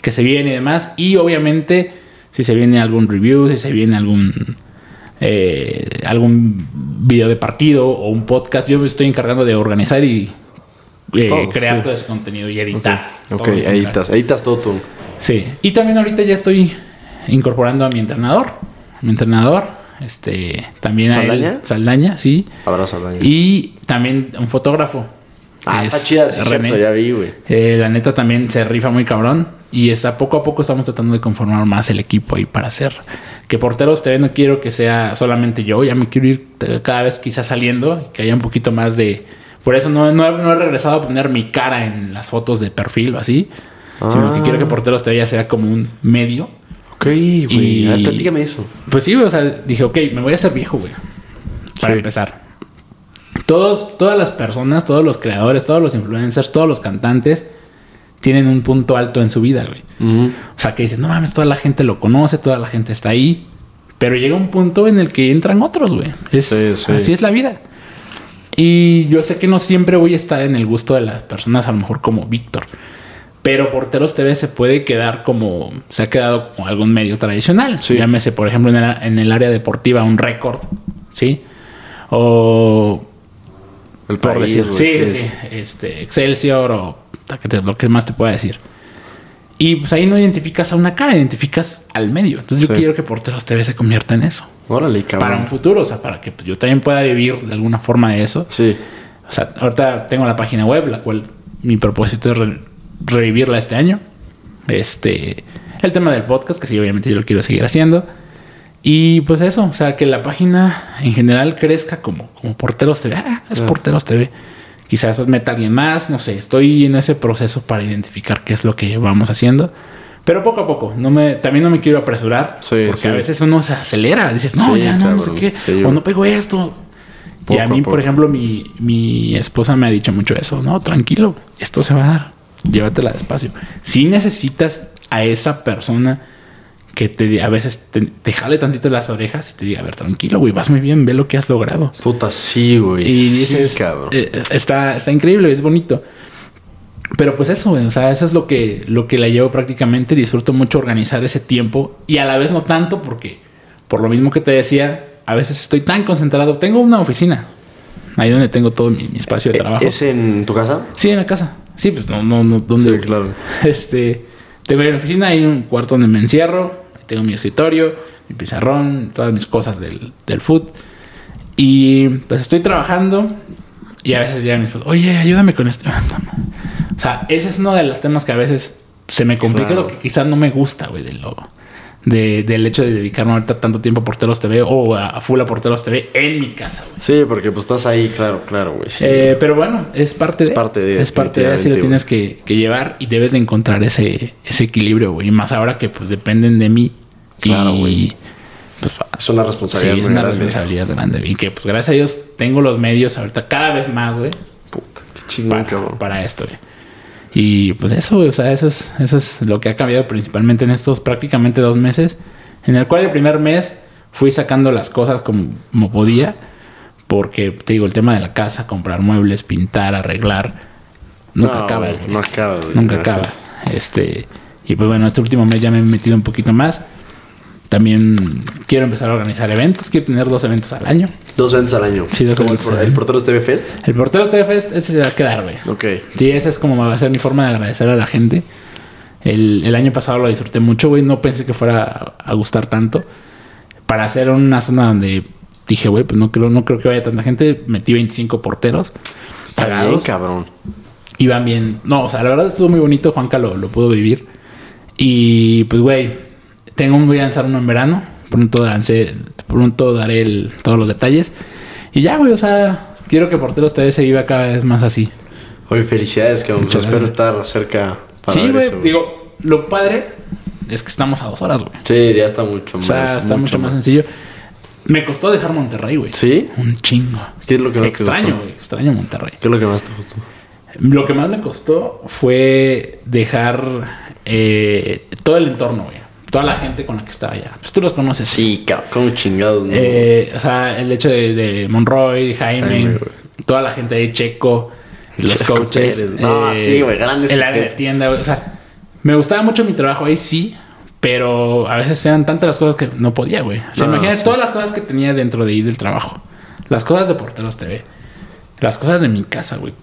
Que se viene y demás. Y obviamente, si se viene algún review, si se viene algún. eh, algún video de partido o un podcast, yo me estoy encargando de organizar y eh, Todo, crear sí. todo ese contenido y editar. Ok, general. editas, editas todo tú. Sí. Y también ahorita ya estoy incorporando a mi entrenador. Mi entrenador, este, también a él- ¿Saldaña? Saldaña, sí. Abrazo al daño. Y también un fotógrafo. Ah, está es chida, sí, René. cierto, ya vi, güey. Eh, la neta también se rifa muy cabrón. Y está poco a poco estamos tratando de conformar más el equipo ahí para hacer que Porteros TV no quiero que sea solamente yo, ya me quiero ir cada vez quizás saliendo, que haya un poquito más de... Por eso no, no, he, no he regresado a poner mi cara en las fotos de perfil o así, sino que quiero que Ah. Porteros TV ya sea como un medio. Ok, güey. Y- A ver, platícame eso. Pues sí, güey, o sea, dije, ok, me voy a hacer viejo, güey. Para Sí. empezar. Todos, todas las personas, todos los creadores, todos los influencers, todos los cantantes tienen un punto alto en su vida, güey. O sea, que dices, no mames, toda la gente lo conoce, toda la gente está ahí. Pero llega un punto en el que entran otros, güey. Es, Sí, sí. Así es la vida. Y yo sé que no siempre voy a estar en el gusto de las personas, a lo mejor como Víctor. Pero Porteros TV se puede quedar como, se ha quedado como algún medio tradicional. Sí. Llámese, por ejemplo, en el, en el área deportiva, un récord, ¿sí? O El por país, decir, sí, sí, este, Excelsior o ta, que te- lo que más te pueda decir. Y pues ahí no identificas a una cara, identificas al medio. Entonces yo quiero que Porteros TV se convierta en eso. Órale, Para un cabrón. futuro, o sea, para que pues, yo también pueda vivir de alguna forma de eso. Sí. O sea, ahorita tengo la página web, la cual mi propósito es revivirla este año. Este, el tema del podcast, que sí, obviamente yo lo quiero seguir haciendo. Y pues eso, o sea, que la página en general crezca como, como Porteros TV. Ah, es. Porteros TV. Quizás meta alguien más, no sé, estoy en ese proceso para identificar qué es lo que vamos haciendo. Pero poco a poco, no me, también no me quiero apresurar, Sí, porque sí. a veces uno se acelera, dices, no, Sí, ya no, no sé cabrón. qué, o no pego esto, y Poco a a mí, poco. por ejemplo, mi, mi esposa me ha dicho mucho eso. No, tranquilo, esto se va a dar. Llévatela despacio. Si necesitas a esa persona que te a veces te, te jale tantito las orejas y te diga, a ver, tranquilo, güey, vas muy bien, ve lo que has logrado. Puta, sí, güey. Y Sí, dices, cabrón. eh, está, está increíble, es bonito. Pero pues eso, güey, o sea, eso es lo que, lo que la llevo prácticamente. Disfruto mucho organizar ese tiempo y a la vez no tanto porque, por lo mismo que te decía, a veces estoy tan concentrado. Tengo una oficina, ahí donde tengo todo mi, mi espacio de trabajo. ¿Es en tu casa? Sí, en la casa. Sí, pues no, no, no, ¿dónde? Sí, claro. Este, tengo ahí la oficina, hay un cuarto donde me encierro, tengo mi escritorio, mi pizarrón, todas mis cosas del, del food. Y pues estoy trabajando y a veces llegan mis esposa, oye, ayúdame con esto. O sea, ese es uno de los temas que a veces se me complica, Claro. lo que quizás no me gusta, güey, de lo, de- del hecho de dedicarme ahorita tanto tiempo a Porteros TV o a, a full a Porteros TV en mi casa, güey. Sí, porque pues estás ahí, claro, claro, güey. Sí. Eh, pero bueno, es parte Es de. parte de, Es parte de. Así lo tienes que, que llevar y debes de encontrar ese, ese equilibrio, güey. Y más ahora que pues dependen de mí. Claro, güey. Pues, es una sí, responsabilidad es muy una grande. responsabilidad grande. Y que pues gracias a Dios tengo los medios ahorita cada vez más, güey. Puta, qué chingón, Para, cabrón. para esto, güey. Y pues eso, o sea, eso es, eso es lo que ha cambiado principalmente en estos prácticamente dos meses. En el cual el primer mes fui sacando las cosas como, como podía. Porque te digo, el tema de la casa, comprar muebles, pintar, arreglar. Nunca No, acabas, güey, güey. No acabas, güey. Nunca No acabas. Este, y pues bueno, este último mes ya me he metido un poquito más. También quiero empezar a organizar eventos. Quiero tener dos eventos al año. Dos eventos al año. Sí, dos Como el, eventos por- al el. Porteros TV Fest. El portero TV Fest, ese se va a quedar, güey. Ok. Sí, esa es como va a ser mi forma de agradecer a la gente. El, el año pasado lo disfruté mucho, güey. No pensé que fuera a, a gustar tanto. Para hacer una zona donde dije, güey, pues no creo, no creo que vaya tanta gente. Metí 25 porteros. Está bien, pagados. cabrón. Iban bien. No, o sea, la verdad estuvo muy bonito. Juanca lo, lo pudo vivir. Y pues, güey, tengo un voy a lanzar uno en verano. Pronto, lancé, pronto daré el- todos los detalles. Y ya, güey, o sea, quiero que Porteros TV se viva cada vez más así. Oye, felicidades, cabrón. Pues Muchas espero estar cerca para sí, güey. Digo, lo padre es que estamos a dos horas, güey. Sí, ya está mucho O más. sea, está mucho, más sencillo. Me costó dejar Monterrey, güey. ¿Sí? Un chingo. ¿Qué es lo que más te Extraño, gustó? güey. Extraño Monterrey. ¿Qué es lo que más te gustó? Lo que más me costó fue dejar eh, todo el entorno, güey. Toda la gente con la que estaba allá. Pues tú los conoces. Sí. Como chingados, ¿no? Eh, o sea, el hecho de, de Monroy, Jaime, toda la gente de Checo, los coaches. Pérez. No, sí, güey, grandes sujetos. tienda, güey. O sea, me gustaba mucho mi trabajo ahí, sí. Pero a veces eran tantas las cosas que no podía, güey. O sea, No, imagínate sí. todas las cosas que tenía dentro de ahí del trabajo. Las cosas de Porteros TV. Las cosas de mi casa, güey.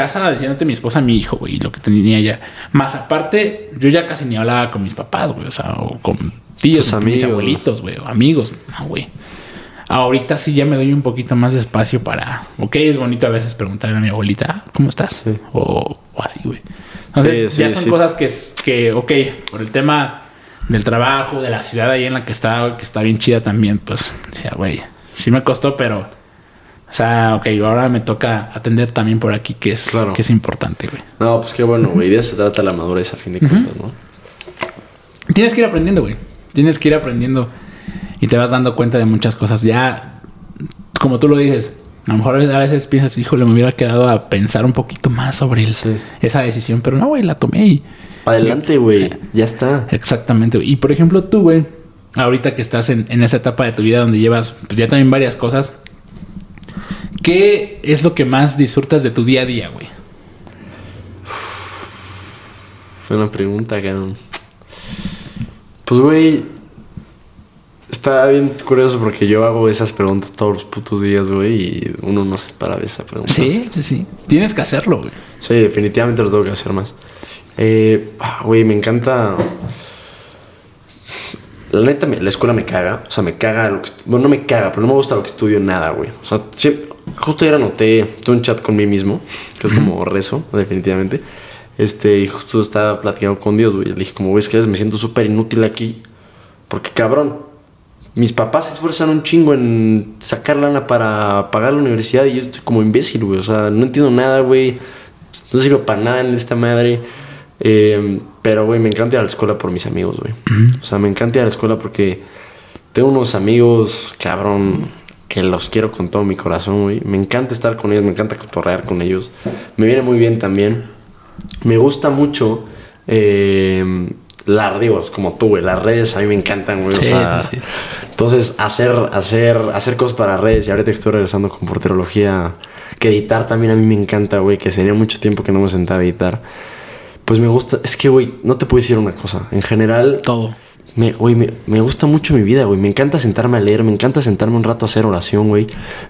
Casa diciéndote mi esposa, mi hijo, güey, y lo que tenía ya. Más aparte, yo ya casi ni hablaba con mis papás, güey. O sea, o con tíos, con mis abuelitos, güey, o amigos. No, güey. Ahorita sí ya me doy un poquito más de espacio para. Ok, es bonito a veces preguntarle a mi abuelita, "Ah, ¿cómo estás? Sí. O, o así, güey. Entonces, Sí, ya son cosas que, que, ok, por el tema del trabajo, de la ciudad ahí en la que estaba, que está bien chida también, pues, decía, güey, sí me costó, pero, o sea, ok, ahora me toca atender también por aquí, que es, Claro. que es importante, güey. No, pues qué bueno, güey. De eso se trata la madurez a fin de cuentas, ¿no? Tienes que ir aprendiendo, güey. Tienes que ir aprendiendo y te vas dando cuenta de muchas cosas. Ya, como tú lo dices, a lo mejor a veces piensas, híjole, me hubiera quedado a pensar un poquito más sobre el- Sí. esa decisión, pero no, güey, la tomé y Adelante, güey. Ya está. exactamente. güey. Y por ejemplo, tú, güey, ahorita que estás en, en esa etapa de tu vida donde llevas pues, ya también varias cosas, ¿qué es lo que más disfrutas de tu día a día, güey? Fue una pregunta, cabrón. Pues, güey. Está bien curioso porque yo hago esas preguntas todos los putos días, güey. Y uno no se para de esa pregunta. Sí, sí, sí. Tienes que hacerlo, güey. Sí, definitivamente lo tengo que hacer más. Eh, ah, güey, me encanta. La neta, la escuela me caga. O sea, me caga lo que. Bueno, no me caga, pero no me gusta lo que estudio nada, güey. O sea, siempre- justo ayer anoté. Tuve un chat con mí mismo, que es como rezo, definitivamente. Este, y justo estaba platicando con Dios, güey. Le dije, como ves que me siento súper inútil aquí. Porque, cabrón, mis papás se esfuerzan un chingo en sacar lana para pagar la universidad y yo estoy como imbécil, güey. O sea, no entiendo nada, güey. No sirvo para nada en esta madre. Eh, pero, güey, me encanta ir a la escuela por mis amigos, güey. O sea, me encanta ir a la escuela porque tengo unos amigos, cabrón, que los quiero con todo mi corazón, güey. Me encanta estar con ellos, me encanta cotorrear con ellos. Me viene muy bien también. Me gusta mucho. Eh, la, digo, como tú, güey, las redes a mí me encantan, güey. o Sí, sea, sí. entonces, hacer, hacer, hacer cosas para redes y ahorita estoy regresando con porterología, que editar también a mí me encanta, güey, que sería mucho tiempo que no me sentaba a editar. Pues me gusta, es que, güey, no te puedo decir una cosa. En general, Todo. Me, güey, me, me gusta mucho mi vida, güey. Me encanta sentarme a leer, me encanta sentarme un rato a hacer oración, güey.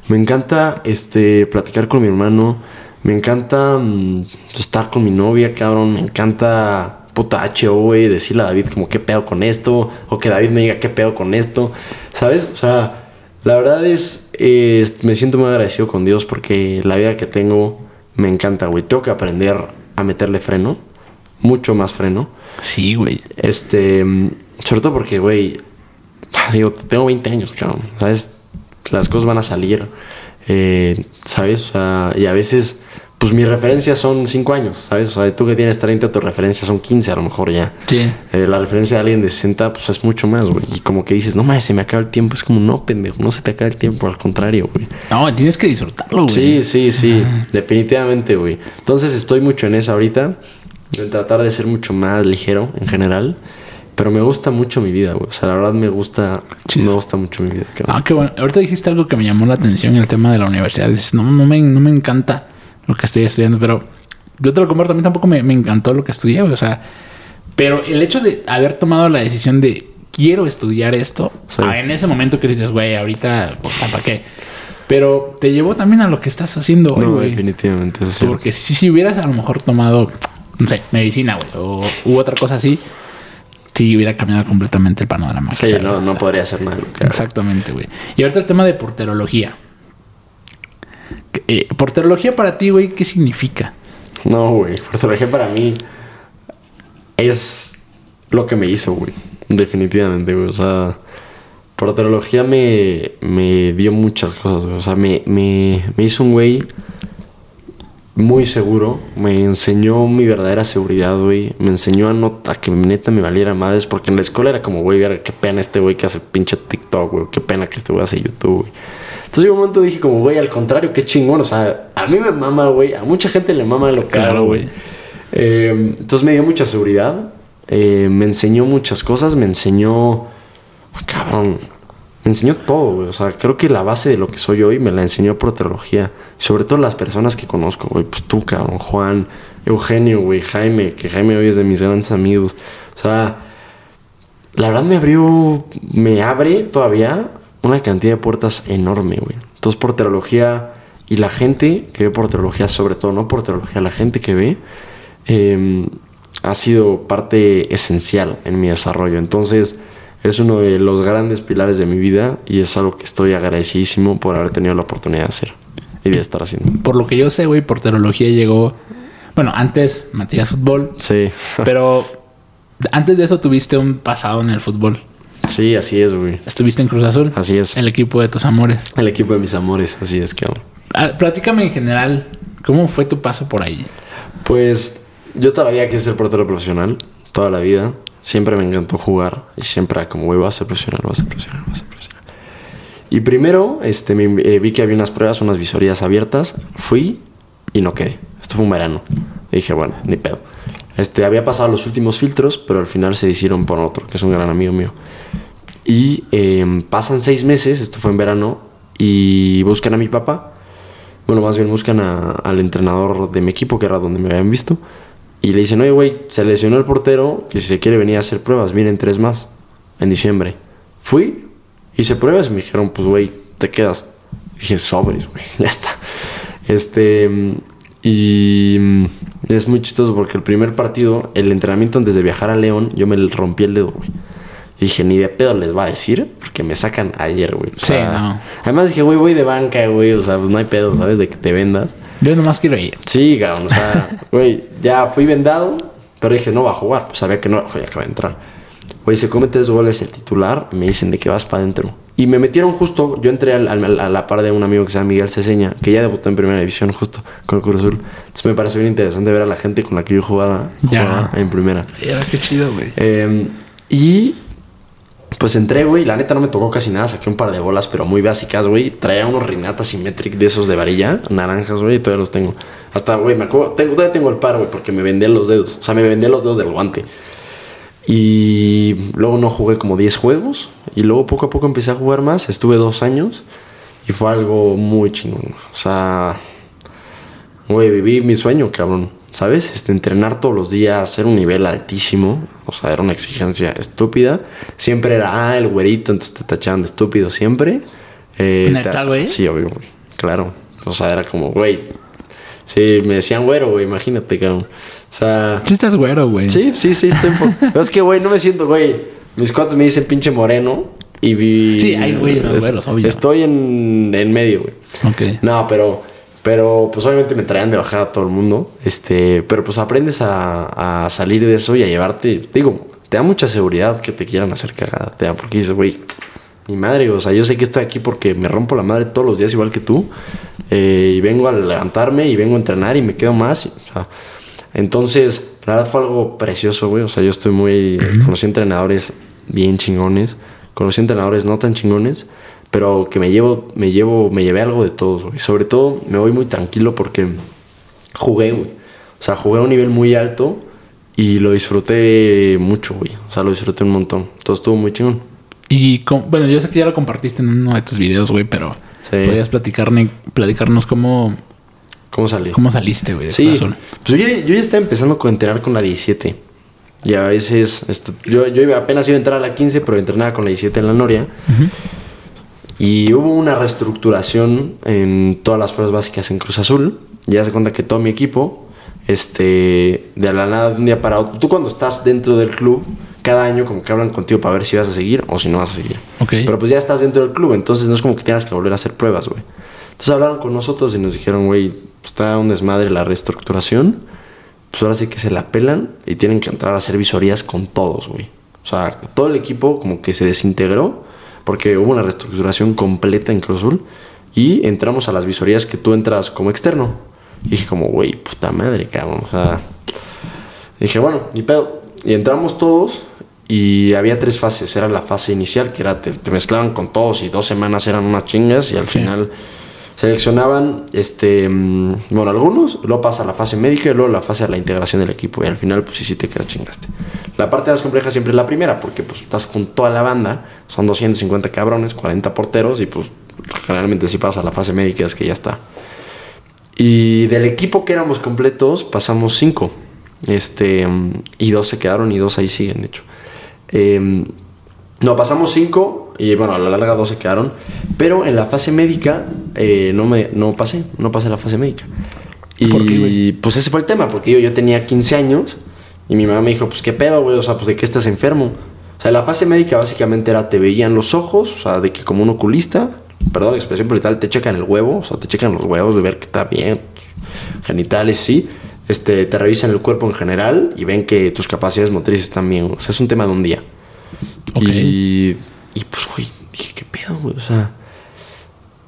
Me encanta este, platicar con mi hermano. Me encanta mm, estar con mi novia, cabrón. Me encanta puta HO, güey, decirle a David como qué pedo con esto. O que David me diga qué pedo con esto. ¿Sabes? O sea, la verdad es, eh, me siento muy agradecido con Dios porque la vida que tengo me encanta, güey. Tengo que aprender a meterle freno. Mucho más freno. Sí, güey. Este, mm, sobre todo porque, güey, digo, tengo 20 años, cabrón, ¿sabes? Las cosas van a salir, eh, ¿sabes? O sea, y a veces, pues mis referencias son 5 años, ¿sabes? O sea, tú que tienes 30, tus referencias son 15 a lo mejor ya. Sí. Eh, la referencia de alguien de 60, pues es mucho más, güey. Y como que dices, no mames, se me acaba el tiempo. Es como, no, pendejo, no se te acaba el tiempo, al contrario, güey. No, tienes que disfrutarlo, güey. Sí, sí, sí, definitivamente, güey. Entonces estoy mucho en eso ahorita, en tratar de ser mucho más ligero en general, pero me gusta mucho mi vida, güey. O sea, la verdad me gusta, me gusta mucho mi vida. cabrón. Ah, qué bueno. Ahorita dijiste algo que me llamó la atención el tema de la universidad. Dices, no, no me, no me encanta lo que estoy estudiando, pero yo te lo comparto, a mí tampoco me, me encantó lo que estudié, güey. O sea, pero el hecho de haber tomado la decisión de quiero estudiar esto, Sí. ah, en ese momento que dices, güey, ahorita, pues, ¿para qué? Pero te llevó también a lo que estás haciendo hoy, no, güey. definitivamente, eso sí. Porque si, si hubieras a lo mejor tomado, no sé, medicina, güey, o u otra cosa así, sí hubiera cambiado completamente el panorama. Sí, no, no podría hacer nada. Exactamente, güey. Y ahorita el tema de porterología. Eh, porterología para ti, güey, ¿qué significa? No, güey. Porterología para mí es lo que me hizo, güey. Definitivamente, güey. O sea, porterología me, me dio muchas cosas, güey. O sea, me, me, me hizo un güey muy seguro. Me enseñó mi verdadera seguridad, güey. Me enseñó a, no, a que neta me valiera madres. Porque en la escuela era como, güey, ver qué pena este güey que hace pinche TikTok, güey. Qué pena que este güey hace YouTube, güey. Entonces yo un momento dije como, güey, al contrario, qué chingón. O sea, a mí me mama, güey. A mucha gente le mama lo que Claro, güey. güey. Eh, entonces me dio mucha seguridad. eh, me enseñó muchas cosas. Me enseñó... Cabrón. Enseñó todo, güey. O sea, creo que la base de lo que soy hoy me la enseñó proterología. Sobre todo las personas que conozco, güey. Pues tú, cabrón. Juan, Eugenio, güey. Jaime. Que Jaime hoy es de mis grandes amigos. O sea... La verdad me abrió... Me abre todavía una cantidad de puertas enorme, güey. Entonces, porterología... Y la gente que ve porterología, sobre todo, no porterología, la gente que ve... eh, ha sido parte esencial en mi desarrollo. Entonces, es uno de los grandes pilares de mi vida y es algo que estoy agradecidísimo por haber tenido la oportunidad de hacer y de estar haciendo. Por lo que yo sé, güey, porterología llegó. Bueno, antes Matías Fútbol, Sí. pero Antes de eso tuviste un pasado en el fútbol. Sí, así es, güey. Estuviste en Cruz Azul. Así es. El equipo de tus amores. El equipo de mis amores, así es que ah, Platícame en general, ¿cómo fue tu paso por ahí? Pues yo todavía quise ser portero profesional, toda la vida. Siempre me encantó jugar y siempre como, güey, voy a ser profesional, voy a ser profesional, voy a ser profesional. Y primero este, eh, vi que había unas pruebas, unas visorías abiertas. Fui y no quedé. Esto fue un verano. dije, bueno, ni pedo. Este, había pasado los últimos filtros, pero al final se hicieron por otro, que es un gran amigo mío. Y em, pasan seis meses, esto fue en verano, y buscan a mi papá. Bueno, más bien buscan al entrenador de mi equipo, que era donde me habían visto. Y le dicen, oye, güey, se lesionó el portero, que si se quiere venir a hacer pruebas, vienen tres más, en diciembre. Fui, hice pruebas y me dijeron, pues, güey, te quedas. dije, sobres, güey, ya está. Este, y es muy chistoso porque el primer partido, el entrenamiento antes de viajar a León, yo me rompí el dedo, güey. Y dije, ni de pedo les va a decir, porque me sacan ayer, güey. sí, no. Además dije, güey, voy de banca, güey. O sea, pues no hay pedo, ¿sabes? De que te vendas. Yo nomás quiero ir. Sí, cabrón. O sea, güey, ya fui vendado, pero dije, no va a jugar. Pues sabía que no, güey, acaba de entrar. Güey, se come tres goles el titular. Me dicen de que vas para adentro. Y me metieron justo, yo entré a la par de un amigo que se llama Miguel Ceseña, que ya debutó en primera división justo con el Cruz Azul. Entonces me pareció bien interesante ver a la gente con la que yo jugaba, jugaba en primera. Era qué chido, güey. Eh, y pues entré, güey. La neta no me tocó casi nada. Saqué un par de bolas, pero muy básicas, güey. Traía unos Rinata Symmetric de esos de varilla, naranjas, güey. Todavía los tengo. Hasta, güey, me acuerdo. Tengo, todavía tengo el par, güey, porque me vendé los dedos. O sea, me vendé los dedos del guante. Y luego no jugué como 10 juegos. Y luego poco a poco empecé a jugar más. Estuve dos años. Y fue algo muy chingón. O sea, güey, viví mi sueño, cabrón. ¿Sabes? Este, entrenar todos los días, hacer un nivel altísimo, o sea, era una exigencia estúpida. Siempre era, ah, el güerito, entonces te tachaban de estúpido siempre. Eh, ¿Neta, güey? Sí, obvio, güey. Claro. O sea, era como, güey. Sí, me decían güero, güey, imagínate, cabrón. O sea. Sí, estás güero, güey. Sí, sí, sí, estoy. es que, güey, no me siento, güey. Mis cuates me dicen pinche moreno. Y vi. Sí, hay güey, güeros, obvio. Estoy en, en medio, güey. Ok. No, pero. Pero pues obviamente me traían de bajada a todo el mundo. Este, pero pues aprendes a, a, salir de eso y a llevarte. Digo, te da mucha seguridad que te quieran hacer cagada. Te da porque dices, güey, mi madre, o sea, yo sé que estoy aquí porque me rompo la madre todos los días igual que tú. Eh, y vengo a levantarme y vengo a entrenar y me quedo más. o sea, entonces, la verdad fue algo precioso, güey. O sea, yo estoy muy. Conocí entrenadores bien chingones. Conocí entrenadores no tan chingones pero que me llevo, me llevo, me llevé algo de todos, güey. Sobre todo me voy muy tranquilo porque jugué, güey. O sea, jugué a un nivel muy alto y lo disfruté mucho, güey. O sea, lo disfruté un montón. Todo estuvo muy chingón. Y, bueno, yo sé que ya lo compartiste en uno de tus videos, güey, pero podrías platicarme, platicarnos cómo... ¿Cómo salí? ¿Cómo saliste, güey? Sí, pues yo ya, yo ya estaba empezando a entrenar con la 17. Y a veces, este, yo, yo apenas iba a entrar a la 15, pero entrenaba con la 17 en la Noria. Y hubo una reestructuración en todas las fuerzas básicas en Cruz Azul. Ya se cuenta que todo mi equipo, este, de la nada, de un día para otro, tú cuando estás dentro del club, cada año como que hablan contigo para ver si vas a seguir o si no vas a seguir. Pero pues ya estás dentro del club, entonces no es como que tengas que volver a hacer pruebas, güey. Entonces hablaron con nosotros y nos dijeron, güey, está un desmadre la reestructuración. Pues ahora sí que se la pelan y tienen que entrar a hacer visorías con todos, güey. O sea, todo el equipo como que se desintegró porque hubo una reestructuración completa en Cruz Azul y entramos a las visorías que tú entras como externo. Y dije como, güey, puta madre, cabrón. O sea, dije, bueno, y pedo. Y entramos todos y había tres fases. Era la fase inicial, que era te, mezclaban con todos y dos semanas eran unas chingas y al final seleccionaban, este, mm, bueno, algunos, luego pasa la fase médica y luego la fase de la integración del equipo. Y al final, pues sí, sí te quedas chingaste. La parte más compleja siempre es la primera, porque pues estás con toda la banda, son 250 cabrones, 40 porteros, y pues generalmente si pasa la fase médica es que ya está. Y del equipo que éramos completos, pasamos 5. Este, y dos se quedaron y dos ahí siguen, de hecho. Em, no, pasamos 5 y bueno, a la larga dos se quedaron. Pero en la fase médica eh, no, me, no pasé, no pasé la fase médica. Y pues ese fue el tema, porque yo, yo tenía 15 años y mi mamá me dijo, pues qué pedo, güey, o sea, pues de qué estás enfermo. O sea, la fase médica básicamente era te veían los ojos, o sea, de que como un oculista, perdón la expresión tal te checan el huevo, o sea, te checan los huevos de ver que está bien, genitales, sí. este, te revisan el cuerpo en general y ven que tus capacidades motrices están bien. O sea, es un tema de un día. Ok. Y, y pues, güey, dije, ¿qué pedo, güey? O sea,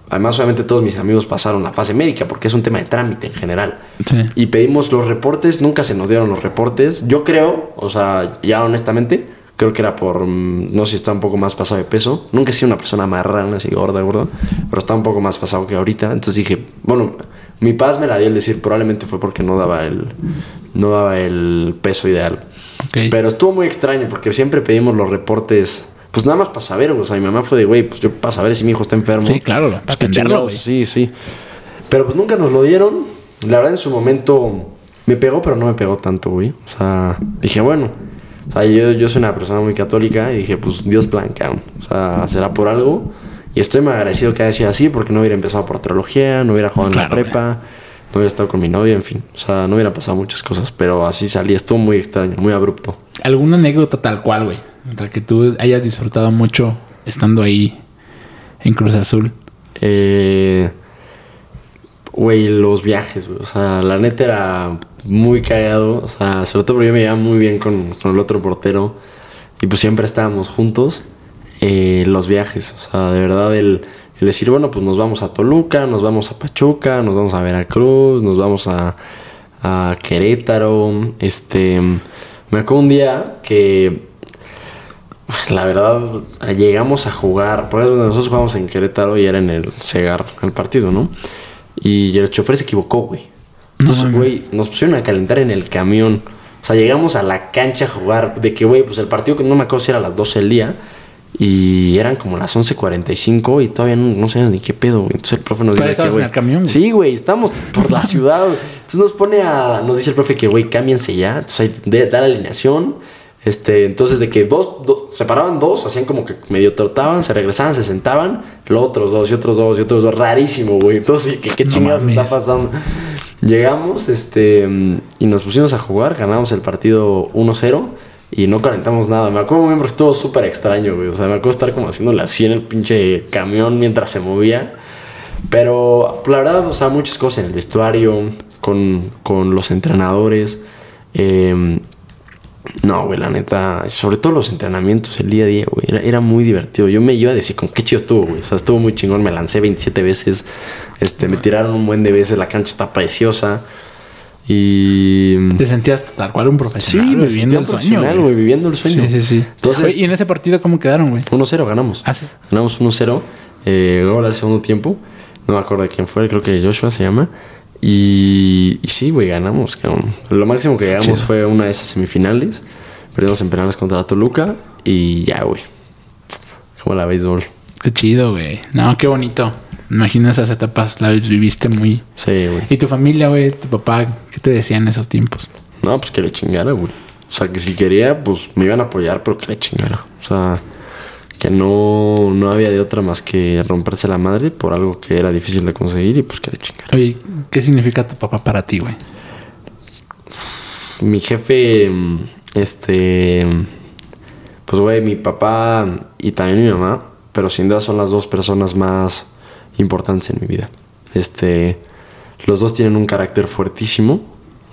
además, obviamente todos mis amigos pasaron la fase médica porque es un tema de trámite en general. Sí. Y pedimos los reportes, nunca se nos dieron los reportes. Yo creo, o sea, ya honestamente, creo que era por, mm, no sé si está un poco más pasado de peso. Nunca he sido una persona marrana, así gorda, gorda, pero está un poco más pasado que ahorita. Entonces dije, bueno, mi paz me la dio el decir, probablemente fue porque no daba el, no daba el peso ideal. Pero estuvo muy extraño porque siempre pedimos los reportes, pues nada más para saber, o sea, mi mamá fue de, güey, pues yo para saber si mi hijo está enfermo. Sí, claro, Pues para atenderlo. Sí, sí. Pero pues nunca nos lo dieron. La verdad en su momento me pegó, pero no me pegó tanto, güey. O sea, dije, bueno. O sea, yo, yo soy una persona muy católica y dije, pues Dios plan, cabrón. O sea, será por algo. Y estoy muy agradecido que haya sido así porque no hubiera empezado por teología, no hubiera jugado en la prepa, no hubiera estado con mi novia, en fin. O sea, no hubiera pasado muchas cosas, pero así salí. Estuvo muy extraño, muy abrupto. ¿Alguna anécdota tal cual, güey? O que tú hayas disfrutado mucho estando ahí en Cruz Azul. Eh, Güey, los viajes, güey. O sea, la neta era muy cagado. O sea, sobre todo porque yo me llevaba muy bien con, con el otro portero. Y pues siempre estábamos juntos. Eh, los viajes. O sea, de verdad el, el decir, bueno, pues nos vamos a Toluca, nos vamos a Pachuca, nos vamos a Veracruz, nos vamos a, a Querétaro. Este, me acuerdo un día que la verdad, llegamos a jugar. Por ejemplo, nosotros jugamos en Querétaro y era en el Segar, el partido, ¿no? Y el chofer se equivocó, güey. Entonces, güey, nos pusieron a calentar en el camión. O sea, llegamos a la cancha a jugar. De que, güey, pues el partido que no me acuerdo si era a las 12 del día. Y eran como las 11.45 y todavía no, no sabíamos ni qué pedo, güey. Entonces el profe nos dice que, estabas en güey. el camión, güey. Sí, güey, estamos por la ciudad. güey. Entonces nos pone a. Nos dice el profe que, güey, cámbiense ya. Entonces hay de dar alineación. Este, entonces de que dos, dos, se paraban dos, hacían como que medio trotaban, se regresaban, se sentaban, luego otros dos y otros dos y otros dos, rarísimo, güey. Entonces, ¿qué, qué No chingados mames. está pasando? Llegamos, este, y nos pusimos a jugar, ganamos el partido 1-0 y no calentamos nada. Me acuerdo muy bien estuvo súper extraño, güey. O sea, me acuerdo estar como haciéndole así en el pinche camión mientras se movía. Pero la verdad, o sea, muchas cosas en el vestuario, con, con los entrenadores. eh, no, güey, la neta, sobre todo los entrenamientos, el día a día, güey, era, era muy divertido. Yo me iba a decir, con qué chido estuvo, güey. O sea, estuvo muy chingón, me lancé 27 veces, este, me tiraron un buen de veces, la cancha está preciosa. Y... Te sentías tal cual un Sí, profesional me viviendo el sueño. güey. güey, viviendo el sueño. Sí, sí, sí. Entonces, Oye, ¿y en ese partido cómo quedaron, güey? 1-0 ganamos. Ah, sí. Ganamos 1-0. Eh, gol al segundo tiempo. No me acuerdo de quién fue, creo que Joshua se llama. Y, y sí, güey, ganamos. cabrón. Lo máximo que llegamos Chido. fue una de esas semifinales. Perdimos en penales contra la Toluca. Y ya, güey. Como la béisbol. Qué chido, güey. No, qué bonito. Me Imagino esas etapas, las viviste muy... Sí, güey. ¿Y tu familia, güey? ¿Tu papá? ¿Qué te decían en esos tiempos? No, pues que le chingara, güey. O sea, que si quería, pues me iban a apoyar, pero que le chingara. O sea, que no, no había de otra más que romperse la madre por algo que era difícil de conseguir y pues que le chingara. Oye, ¿qué significa tu papá para ti, güey? Mi jefe, este, pues güey, mi papá y también mi mamá, pero sin duda son las dos personas más importantes en mi vida. Este, los dos tienen un carácter fuertísimo,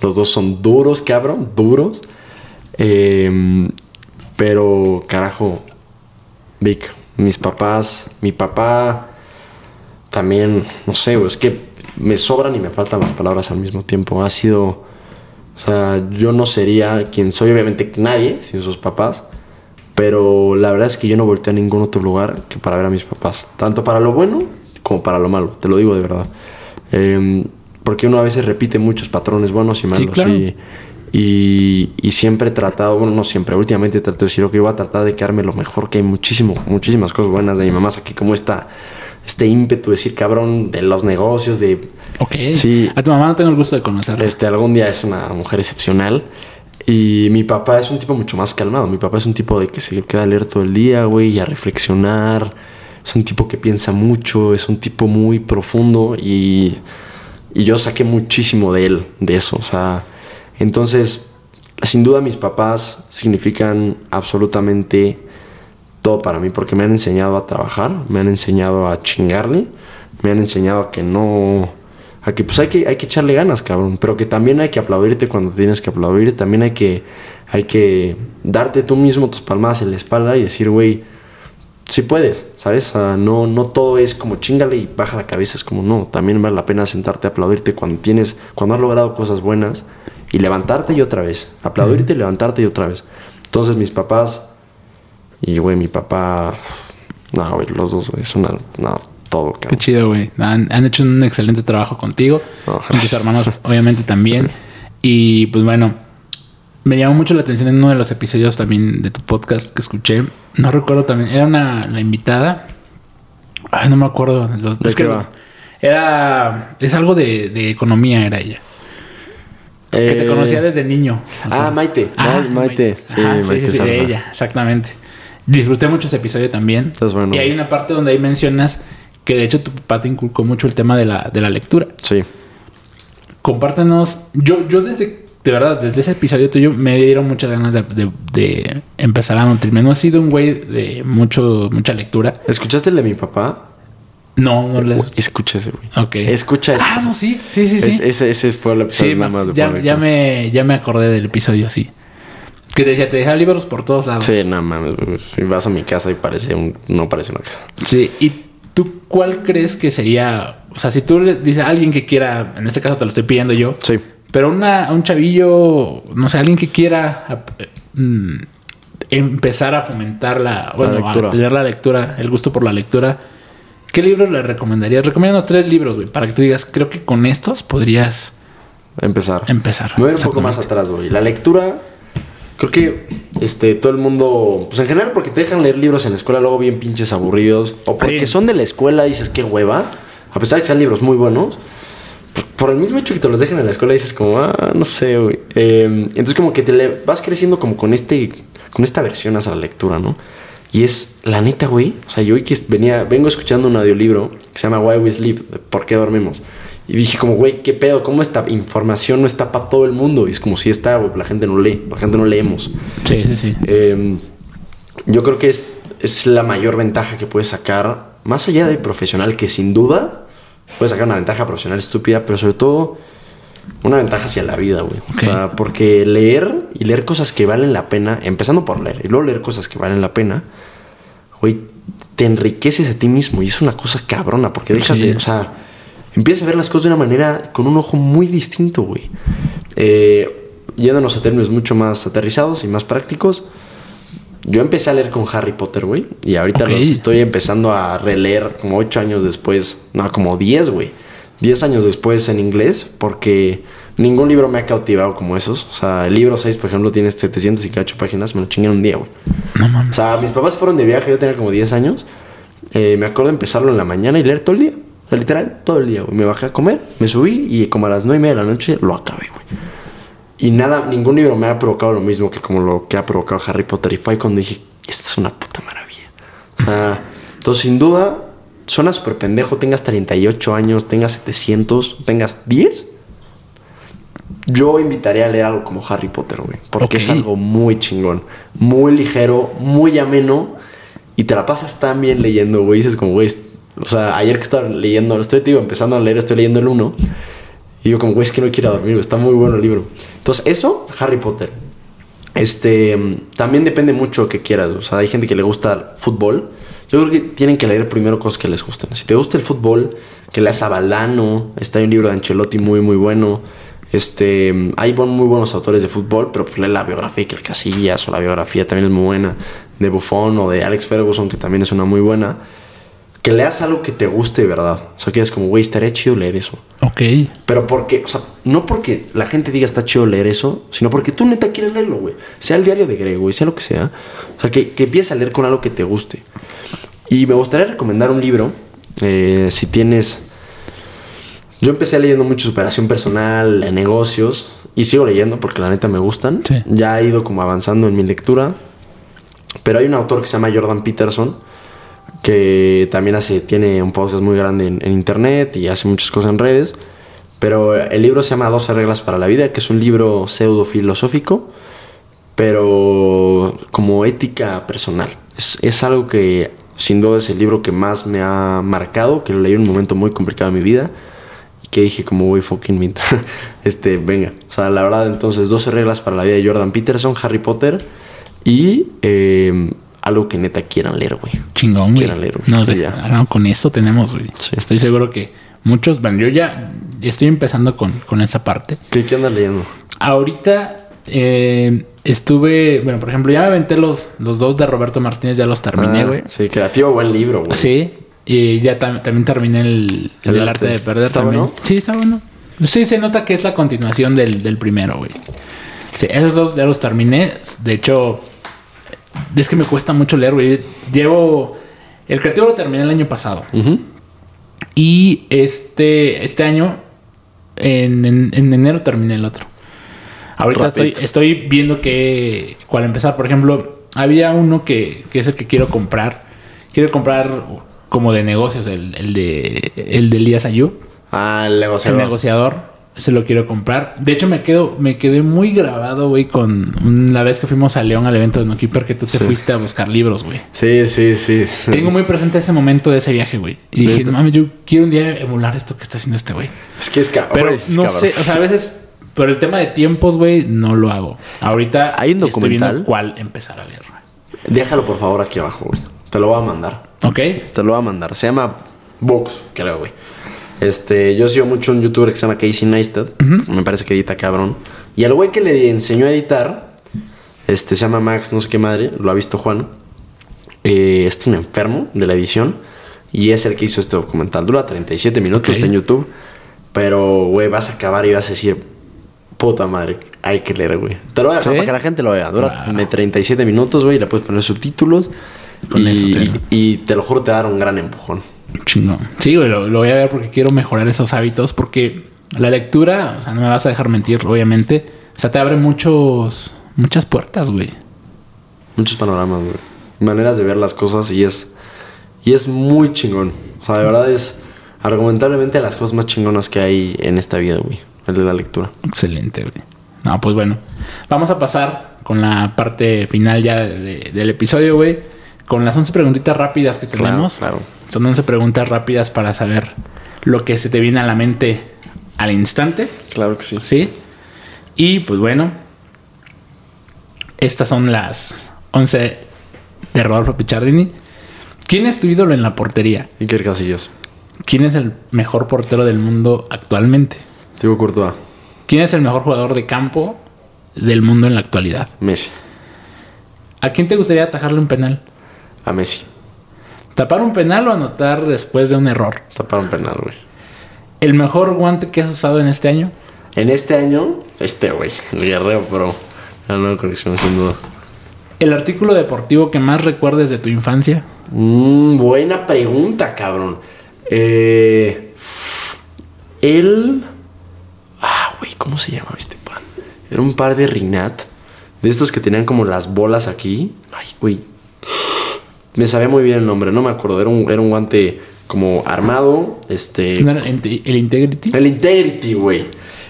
los dos son duros, cabrón, duros. Em, pero, carajo, Vic, mis papás, mi papá también, no sé, es que me sobran y me faltan las palabras al mismo tiempo. Ha sido, o sea, yo no sería quien soy, obviamente nadie, sin sus papás. Pero la verdad es que yo no volteé a ningún otro lugar que para ver a mis papás. Tanto para lo bueno como para lo malo, te lo digo de verdad. Em, porque uno a veces repite muchos patrones buenos y malos. claro. y, y, y siempre he tratado, bueno, no siempre, últimamente trato de decir, ok, voy a tratar de quedarme lo mejor, que hay muchísimo, muchísimas cosas buenas de mi mamá. Aquí como esta, este ímpetu de decir, cabrón, de los negocios, de Ok. Sí. A tu mamá no tengo el gusto de conocerla. este, algún día es una mujer excepcional. Y mi papá es un tipo mucho más calmado. Mi papá es un tipo de que se queda a leer todo el día, güey, y a reflexionar. Es un tipo que piensa mucho, es un tipo muy profundo y, y yo saqué muchísimo de él, de eso. O sea, entonces, sin duda mis papás significan absolutamente todo para mí porque me han enseñado a trabajar, me han enseñado a chingarle, me han enseñado a que no, A que pues hay que, hay que echarle ganas, cabrón. Pero que también hay que aplaudirte cuando tienes que aplaudir. También hay que, hay que darte tú mismo tus palmadas en la espalda y decir, güey, sí puedes, ¿sabes? O sea, no, no todo es como chingale y baja la cabeza. Es como, no, también vale la pena sentarte a aplaudirte cuando tienes, cuando has logrado cosas buenas y levantarte y otra vez. Aplaudirte y levantarte y otra vez. Entonces mis papás y, güey, mi papá, no, güey, los dos, güey, es una, no, todo, Qué cabrón. chido, güey. Han, han hecho un excelente trabajo contigo. Con tus hermanos, obviamente, también. Y pues bueno, me llamó mucho la atención en uno de los episodios también de tu podcast que escuché. No recuerdo también. Era una la invitada. Ay, no me acuerdo. Los, ¿De es qué que va? Era. Es algo de, de economía, era ella. Que te Eh, conocía desde niño. Ah, Maite, Ah, Ma- Maite, sí, Ajá, Maite sí, sí, ella, exactamente. Disfruté mucho ese episodio también. Es bueno. Y hay una parte donde ahí mencionas que de hecho tu papá te inculcó mucho el tema de la, de la lectura. Sí. Compártenos. Yo, yo desde, de verdad, desde ese episodio tuyo me dieron muchas ganas de, de- de empezar a nutrirme. No he sido un güey de mucho, mucha lectura. ¿Escuchaste el de mi papá? No, no les. Escucha ese, güey. Ok. Escucha ese. Ah, no, sí, sí, sí, sí. Es- ese, ese fue el episodio Sí, nada más de ya, ya me, ya me acordé del episodio, sí. Que te decía, te dejaba libros por todos lados. Sí, no mames. Y vas a mi casa y parece un... No parece una casa. Sí, ¿y tú cuál crees que sería? O sea, si tú le dices a alguien que quiera, en este caso te lo estoy pidiendo yo, Sí. Pero una, un chavillo, no sé, alguien que quiera eh, mm, empezar a fomentar la, bueno, lectura. a tener la lectura, el gusto por la lectura, ¿qué libros le recomendarías? Recomiéndanos tres libros, güey, para que tú digas, creo que con estos podrías Empezar. empezar. Me voy a ir un poco más atrás, güey. La lectura, creo que este, todo el mundo, pues en general porque te dejan leer libros en la escuela luego bien pinches aburridos, o porque Sí. son de la escuela dices qué hueva, a pesar de que sean libros muy buenos, por, el mismo hecho que te los dejan en la escuela dices como, ah, no sé, güey. Eh, entonces como que te le vas creciendo como con este, con esta versión hacia la lectura, ¿no? Y es, la neta, güey, o sea, yo hoy que venía, vengo escuchando un audiolibro que se llama Why We Sleep, de ¿Por qué dormimos? Y dije como, güey, ¿qué pedo? ¿Cómo esta información no está para todo el mundo? Y es como si está, güey, la gente no lee, la gente no leemos. Sí, sí, sí. Eh, yo creo que es, es la mayor ventaja que puedes sacar, más allá de profesional, que sin duda puedes sacar una ventaja profesional estúpida, pero sobre todo una ventaja hacia la vida, güey. O sea, porque leer y leer cosas que valen la pena, empezando por leer y luego leer cosas que valen la pena, güey, te enriqueces a ti mismo y es una cosa cabrona, porque dejas Sí. de, o sea, empiezas a ver las cosas de una manera, con un ojo muy distinto, güey. Eh, yéndonos a términos mucho más aterrizados y más prácticos, yo empecé a leer con Harry Potter, güey. Y ahorita los estoy empezando a releer como ocho años después. No, como 10, güey. 10 años después en inglés. Porque ningún libro me ha cautivado como esos. O sea, el libro 6, por ejemplo, tiene 700 y cacho páginas. Me lo chingué en un día, güey. No O mames. sea, mis papás fueron de viaje. Yo tenía como 10 años. Eh, me acuerdo de empezarlo en la mañana y leer todo el día. O sea, literal, todo el día, güey. Me bajé a comer, me subí y como a las 9 y media de la noche lo acabé, güey. Y nada, ningún libro me ha provocado lo mismo que como lo que ha provocado Harry Potter. Y fue ahí cuando dije, esto es una puta maravilla. O sea, entonces sin duda, suena súper pendejo, tengas 38 años, tengas 700, tengas 10. Yo invitaría a leer algo como Harry Potter, güey. Porque es Ok. algo muy chingón. Muy ligero, muy ameno. Y te la pasas tan bien leyendo, güey. Dices como, güey, es- o sea, ayer que estaba leyendo, estoy, te digo, empezando a leer, estoy leyendo el 1. Y yo como, güey, es que no quiero dormir, está muy bueno el libro. Entonces, eso, Harry Potter. Este, también depende mucho que quieras. O sea, hay gente que le gusta el fútbol. Yo creo que tienen que leer primero cosas que les gustan. Si te gusta el fútbol, que leas a Valdano. Está hay un libro de Ancelotti muy, muy bueno. Este, hay muy buenos autores de fútbol, pero pues lee la biografía de Casillas o la biografía también es muy buena de Buffon o de Alex Ferguson, que también es una muy buena. Que leas algo que te guste de verdad. O sea, que es como, güey, estaría chido leer eso. Ok. Pero porque, o sea, no porque la gente diga está chido leer eso, sino porque tú neta quieres leerlo, güey. Sea el diario de Greg, güey, sea lo que sea. O sea, que, que empieces a leer con algo que te guste. Y me gustaría recomendar un libro, eh, si tienes... Yo empecé leyendo mucho superación personal, eh, negocios, y sigo leyendo porque la neta me gustan. Sí. Ya he ido como avanzando en mi lectura. Pero hay un autor que se llama Jordan Peterson, que también hace, tiene un podcast muy grande en, en internet y hace muchas cosas en redes. Pero el libro se llama 12 reglas para la vida, que es un libro pseudo filosófico, pero como ética personal. Es, es algo que sin duda es el libro que más me ha marcado, que lo leí en un momento muy complicado de mi vida, que dije como voy fucking mint. este, venga. O sea, la verdad, entonces, 12 reglas para la vida de Jordan Peterson, Harry Potter y eh, algo que neta quieran leer, güey. Chingón, güey. Quieran leer, güey. No, de- ya. ah, con esto tenemos, güey. Sí. Estoy seguro que muchos, bueno, yo ya estoy empezando con, con esa parte. ¿Qué, qué andas leyendo? Ahorita eh, estuve, bueno, por ejemplo, ya me aventé los, los dos de Roberto Martínez, ya los terminé, Ah, güey. sí, creativo, buen libro, güey. Sí, y ya tam- también terminé el, el El del arte. arte de perder ¿Está también. bueno? Sí, está bueno. Sí, se nota que es la continuación del, del primero, güey. Sí, esos dos ya los terminé. De hecho, es que me cuesta mucho leer, güey. Llevo. El creativo lo terminé el año pasado. Ujú. Y este, este año, en, en- en enero terminé el otro. Ahorita estoy, estoy viendo que cuál empezar. Por ejemplo, había uno que, que es el que quiero comprar. Quiero comprar como de negocios, el, el de el de Elías Ayub, Ah, el el negociador. Se lo quiero comprar. De hecho, me quedo, me quedé muy grabado, güey, con la vez que fuimos a León al evento de No Keeper que tú te Sí. fuiste a buscar libros, güey. Sí, sí, sí. Tengo muy presente ese momento de ese viaje, güey. Y dije, Neta. mami, yo quiero un día emular esto que está haciendo este güey. Es que es cabrón. Pero es no cabrón. sé, o sea, a veces por el tema de tiempos, güey, no lo hago. Ahorita Hay un estoy viendo cuál empezar a leer. güey. Déjalo por favor aquí abajo, güey. Te lo voy a mandar. ¿Ok? Te lo voy a mandar. Se llama Vox, creo, güey. Este, yo sigo mucho un youtuber que se llama Casey Neistat. Me parece que edita cabrón. Y al güey que le enseñó a editar, este, se llama Max, no sé qué madre, lo ha visto Juan. Eh, este es un enfermo de la edición. Y es el que hizo este documental. Dura 37 minutos, Ok. está en YouTube. Pero, güey, vas a acabar y vas a decir, puta madre, hay que leer, güey. Te lo voy a dejar ¿Sí? para que la gente lo vea. Dura Wow. me 37 minutos, güey, y le puedes poner subtítulos. Con y, eso te- y- y te lo juro, te va a dar un gran empujón. Chingón. Sí, güey, lo, lo voy a ver porque quiero mejorar esos hábitos. Porque la lectura, o sea, no me vas a dejar mentir, obviamente. O sea, te abre muchos, muchas puertas, güey. Muchos panoramas, güey. Maneras de ver las cosas y es. Y es muy chingón. O sea, de verdad es argumentablemente las cosas más chingonas que hay en esta vida, güey. El de la lectura. Excelente, güey. No, pues bueno. Vamos a pasar con la parte final ya de- de- del episodio, güey. Con las 11 preguntitas rápidas que tenemos. claro. Son 11 preguntas rápidas para saber lo que se te viene a la mente al instante. Claro que sí. ¿Sí? Y pues bueno. Estas son las 11 de Rodolfo Pichardini. ¿Quién es tu ídolo en la portería? Iker Casillas. ¿Quién es el mejor portero del mundo actualmente? Thibaut Courtois. ¿Quién es el mejor jugador de campo del mundo en la actualidad? Messi. ¿A quién te gustaría atajarle un penal? A Messi. ¿Tapar un penal o anotar después de un error? Tapar un penal, güey. ¿El mejor guante que has usado en este año? En este año, este, güey. El guerrero, pero. La nueva conexión, sin duda. ¿El artículo deportivo que más recuerdes de tu infancia? Mm, buena pregunta, cabrón. Eh, el. Ah, güey, ¿cómo se llamaba este pan? Era un par de Rinat. De estos que tenían como las bolas aquí. Ay, güey. Me sabía muy bien el nombre, no me acuerdo. Era un, era un guante como armado. Este. ¿No era el inte- el Integrity? El Integrity, güey.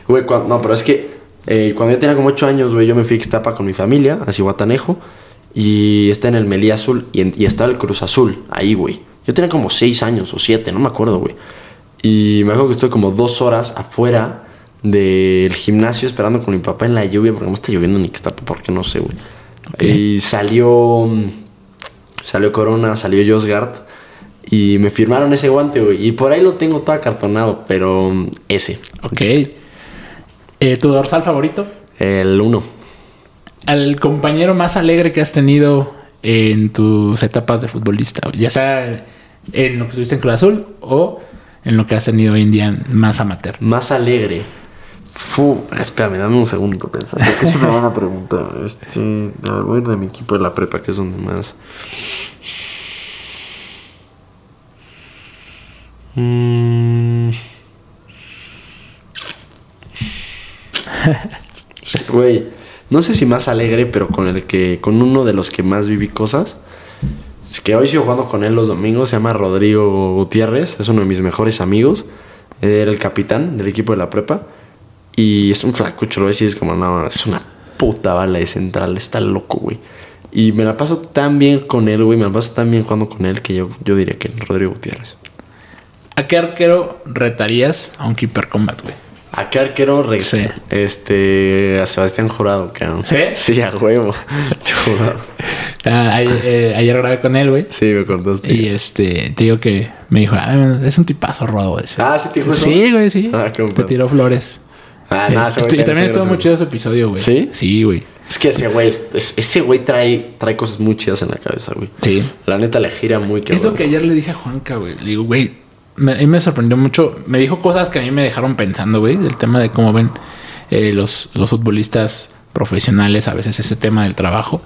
Güey, no, pero es que eh, cuando yo tenía como 8 años, güey, yo me fui a Ixtapa con mi familia, a Cihuatanejo, y está en el Melí Azul, y, en- y estaba el Cruz Azul, ahí, güey. Yo tenía como 6 años o 7, no me acuerdo, güey. Y me acuerdo que estuve como dos horas afuera del gimnasio esperando con mi papá en la lluvia, porque no está lloviendo en Ixtapa, porque no sé, güey. Y salió. Salió Corona, salió Josgard. Y me firmaron ese guante, güey. Y por ahí lo tengo todo acartonado, pero mm, ese. Ok. Eh, ¿Tu dorsal favorito? El 1. ¿Al compañero más alegre que has tenido en tus etapas de futbolista? Ya sea en lo que estuviste en Cruz Azul o en lo que has tenido hoy en día más amateur. Más alegre. Fu, espérame, dame un segundo para pensar. Es una buena pregunta. Este, voy de mi equipo de la prepa, que es donde más. Mm. Güey, no sé si más alegre, pero con el que, con uno de los que más viví cosas. Es que hoy sigo jugando con él los domingos. Se llama Rodrigo Gutiérrez. Es uno de mis mejores amigos. Era el capitán del equipo de la prepa. Y es un flacucho, lo ves y es como, no, es una puta bala de central. Está loco, güey. Y me la paso tan bien con él, güey. Me la paso tan bien jugando con él que yo, yo diría que Rodrigo Gutiérrez. ¿A qué arquero retarías a un Keeper Combat, güey? ¿A qué arquero re- Sí. Este. A Sebastián Jurado, cabrón. ¿Sí? Sí, a huevo. Ah, ayer, eh, ayer grabé con él, güey. Sí, me contaste. Y este, te digo que me dijo, "Ah, es un tipazo rodo ese. Ah, ¿sí te dijo eso? Sí, güey, sí. Ah, qué te tiró flores. Ah, nada, Es- ese güey estu- y también estuvo muy chido ese episodio, güey. ¿Sí? Sí, güey. Es que ese güey, es- es- ese güey trae, trae cosas muy chidas en la cabeza, güey. Sí. La neta le gira muy Es lo cabrón. que ayer le dije a Juanca, güey. Le digo, güey, me, a mí me sorprendió mucho. Me dijo cosas que a mí me dejaron pensando, güey, del tema de cómo ven eh, los, los futbolistas profesionales a veces ese tema del trabajo.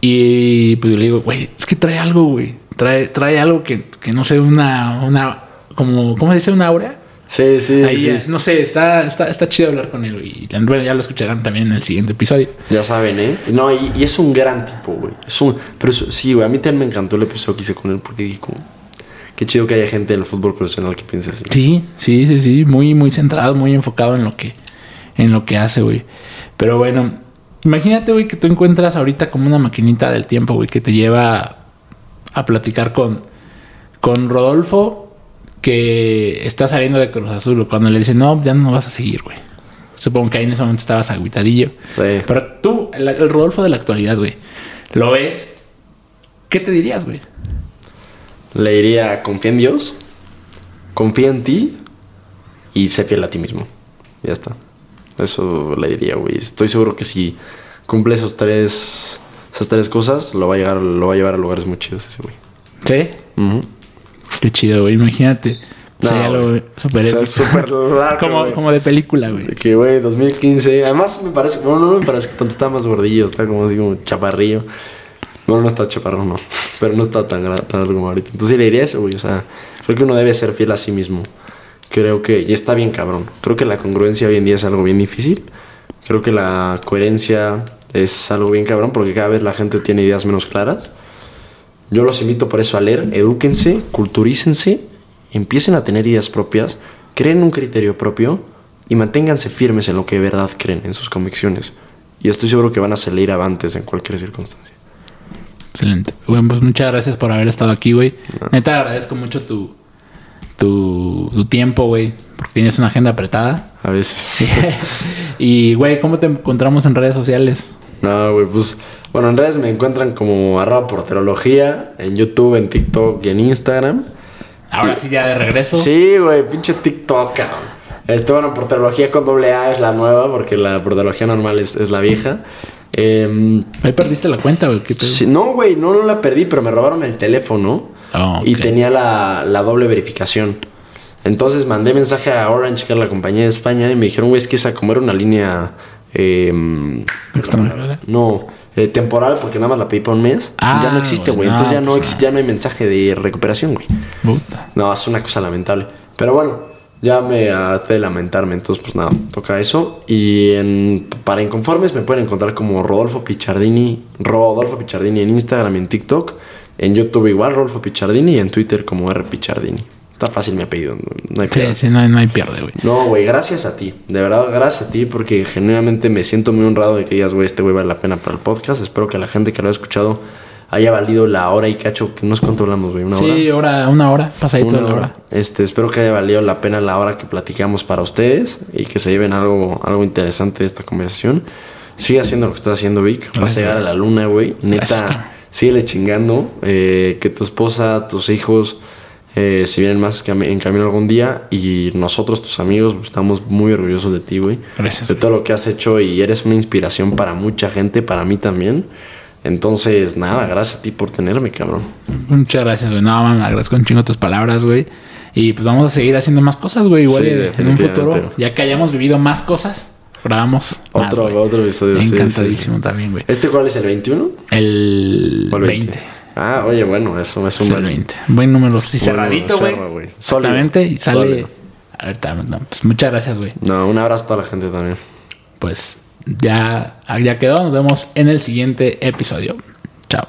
Y pues yo le digo, güey, es que trae algo, güey. Trae, trae algo que, que no sé, una, una, como, ¿cómo se dice? Una aura. Sí, sí, Ahí, sí. ya, no sé, está, está, está chido hablar con él, güey. Y bueno, ya lo escucharán también en el siguiente episodio. Ya saben, ¿eh? No, y, y es un gran tipo, güey. Es un... Pero sí, güey, a mí también me encantó el episodio que hice con él porque dije como... Qué chido que haya gente en el fútbol profesional que piense así. Sí, sí, sí, sí. Muy, muy centrado, muy enfocado en lo que, en lo que hace, güey. Pero bueno, imagínate, güey, que tú encuentras ahorita como una maquinita del tiempo, güey, que te lleva a platicar con, con Rodolfo, que está saliendo de Cruz Azul. Cuando le dice, no, ya no vas a seguir, güey. Supongo que ahí en ese momento estabas agüitadillo. Sí. Pero tú, el, el Rodolfo de la actualidad, güey, lo ves. ¿Qué te dirías, güey? Le diría, confía en Dios, confía en ti y sé fiel a ti mismo. Ya está. Eso le diría, güey. Estoy seguro que si cumple esos tres, esas tres cosas, lo va a, llegar, lo va a llevar a lugares muy chidos ese güey. Sí. Ujú. Qué chido, güey. Imagínate. No, Sería algo súper O sea, como, como de película, güey. Que, güey, 2015. Además, me parece. Bueno, no me parece que tanto está más gordillo. Está como así como chaparrillo. No, no está chaparro, no. Pero no está tan, gra- tan alto como ahorita. Entonces le diría eso, güey. O sea, creo que uno debe ser fiel a sí mismo. Creo que. Y está bien, cabrón. Creo que la congruencia hoy en día es algo bien difícil. Creo que la coherencia es algo bien cabrón porque cada vez la gente tiene ideas menos claras. Yo los invito por eso a leer, edúquense, culturícense, empiecen a tener ideas propias, creen un criterio propio y manténganse firmes en lo que de verdad creen, en sus convicciones. Y estoy seguro que van a salir avantes en cualquier circunstancia. Excelente. Bueno, pues muchas gracias por haber estado aquí, güey. Neta, agradezco mucho tu, tu, tu tiempo, güey. Porque tienes una agenda apretada. A veces. y, güey, ¿cómo te encontramos en redes sociales? No, güey, pues. Bueno, en redes me encuentran como arroba porterología, en YouTube, en TikTok y en Instagram. Ahora sí, ya de regreso. Sí, güey, pinche TikTok, cabrón. Este, bueno, porterología con doble A es la nueva, porque la porterología normal es, es la vieja. Em, Ahí perdiste la cuenta, güey. ¿Qué pedo? sí, no, güey, no, no la perdí, pero me robaron el teléfono Ah, y tenía la, la doble verificación. Entonces mandé mensaje a Orange, que es la compañía de España, y me dijeron, güey, es que esa como era una línea... em, Extranjera. no, eh, temporal, porque nada más la pedí un mes. Ah, ya no existe, güey, no, Entonces ya no, pues no. ya no hay mensaje de recuperación, güey. No, es una cosa lamentable. Pero bueno, ya me harté de lamentarme. Entonces, pues nada, toca eso. Y en, para inconformes me pueden encontrar como Rodolfo Pichardini. Rodolfo Pichardini en Instagram y en TikTok. En YouTube igual, Rodolfo Pichardini. Y en Twitter como R Pichardini. Está fácil mi apellido. No hay Sí, pedo. sí, no, hay- no hay pierde, güey. No, güey, gracias a ti. De verdad, gracias a ti porque genuinamente me siento muy honrado de que digas, güey, este güey vale la pena para el podcast. Espero que la gente que lo ha escuchado haya valido la hora y cacho, que no es cuánto hablamos, güey, una hora. Sí, hora, una hora, pasadito Una de la hora. hora. Este, espero que haya valido la pena la hora que platicamos para ustedes y que se lleven algo, algo interesante de esta conversación. Sigue haciendo lo que estás haciendo, Vic. Vas a Gracias, llegar a la luna, güey. Gracias, Neta, cabrón. síguele chingando. eh, que tu esposa, tus hijos, eh, se vienen más en camino algún día. Y nosotros, tus amigos, pues, estamos muy orgullosos de ti, güey. Gracias. De todo lo que has hecho y eres una inspiración para mucha gente, para mí también. Entonces, nada, gracias a ti por tenerme, cabrón. Muchas gracias, güey. No, man, agradezco un chingo tus palabras, güey. Y pues vamos a seguir haciendo más cosas, güey. Igual Sí, en un futuro, ya que hayamos vivido más cosas, grabamos Otro, otro episodio. sí, Encantadísimo sí. también, güey. ¿Este cuál es el 21? El ¿O el 20. Ah, oye, bueno, eso es un buen- 20. Buen número. Sí, Buen cerradito, güey. Exactamente. Y sale. Sólido. Ahorita, no, pues muchas gracias, güey. No, un abrazo a toda la gente también. Pues ya, ya quedó. Nos vemos en el siguiente episodio. Chao.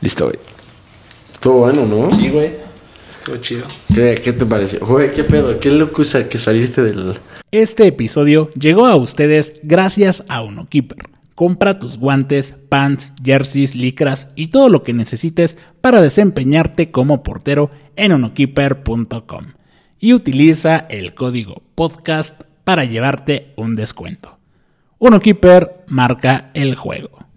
Listo, güey. Estuvo bueno, ¿no? Sí, güey. Estuvo chido. ¿Qué, qué te pareció? Güey, qué pedo, qué loco que saliste del... Este episodio llegó a ustedes gracias a UnoKeeper. Compra tus guantes, pants, jerseys, licras y todo lo que necesites para desempeñarte como portero en unokeeper.com y utiliza el código podcast para llevarte un descuento. Unokeeper marca el juego.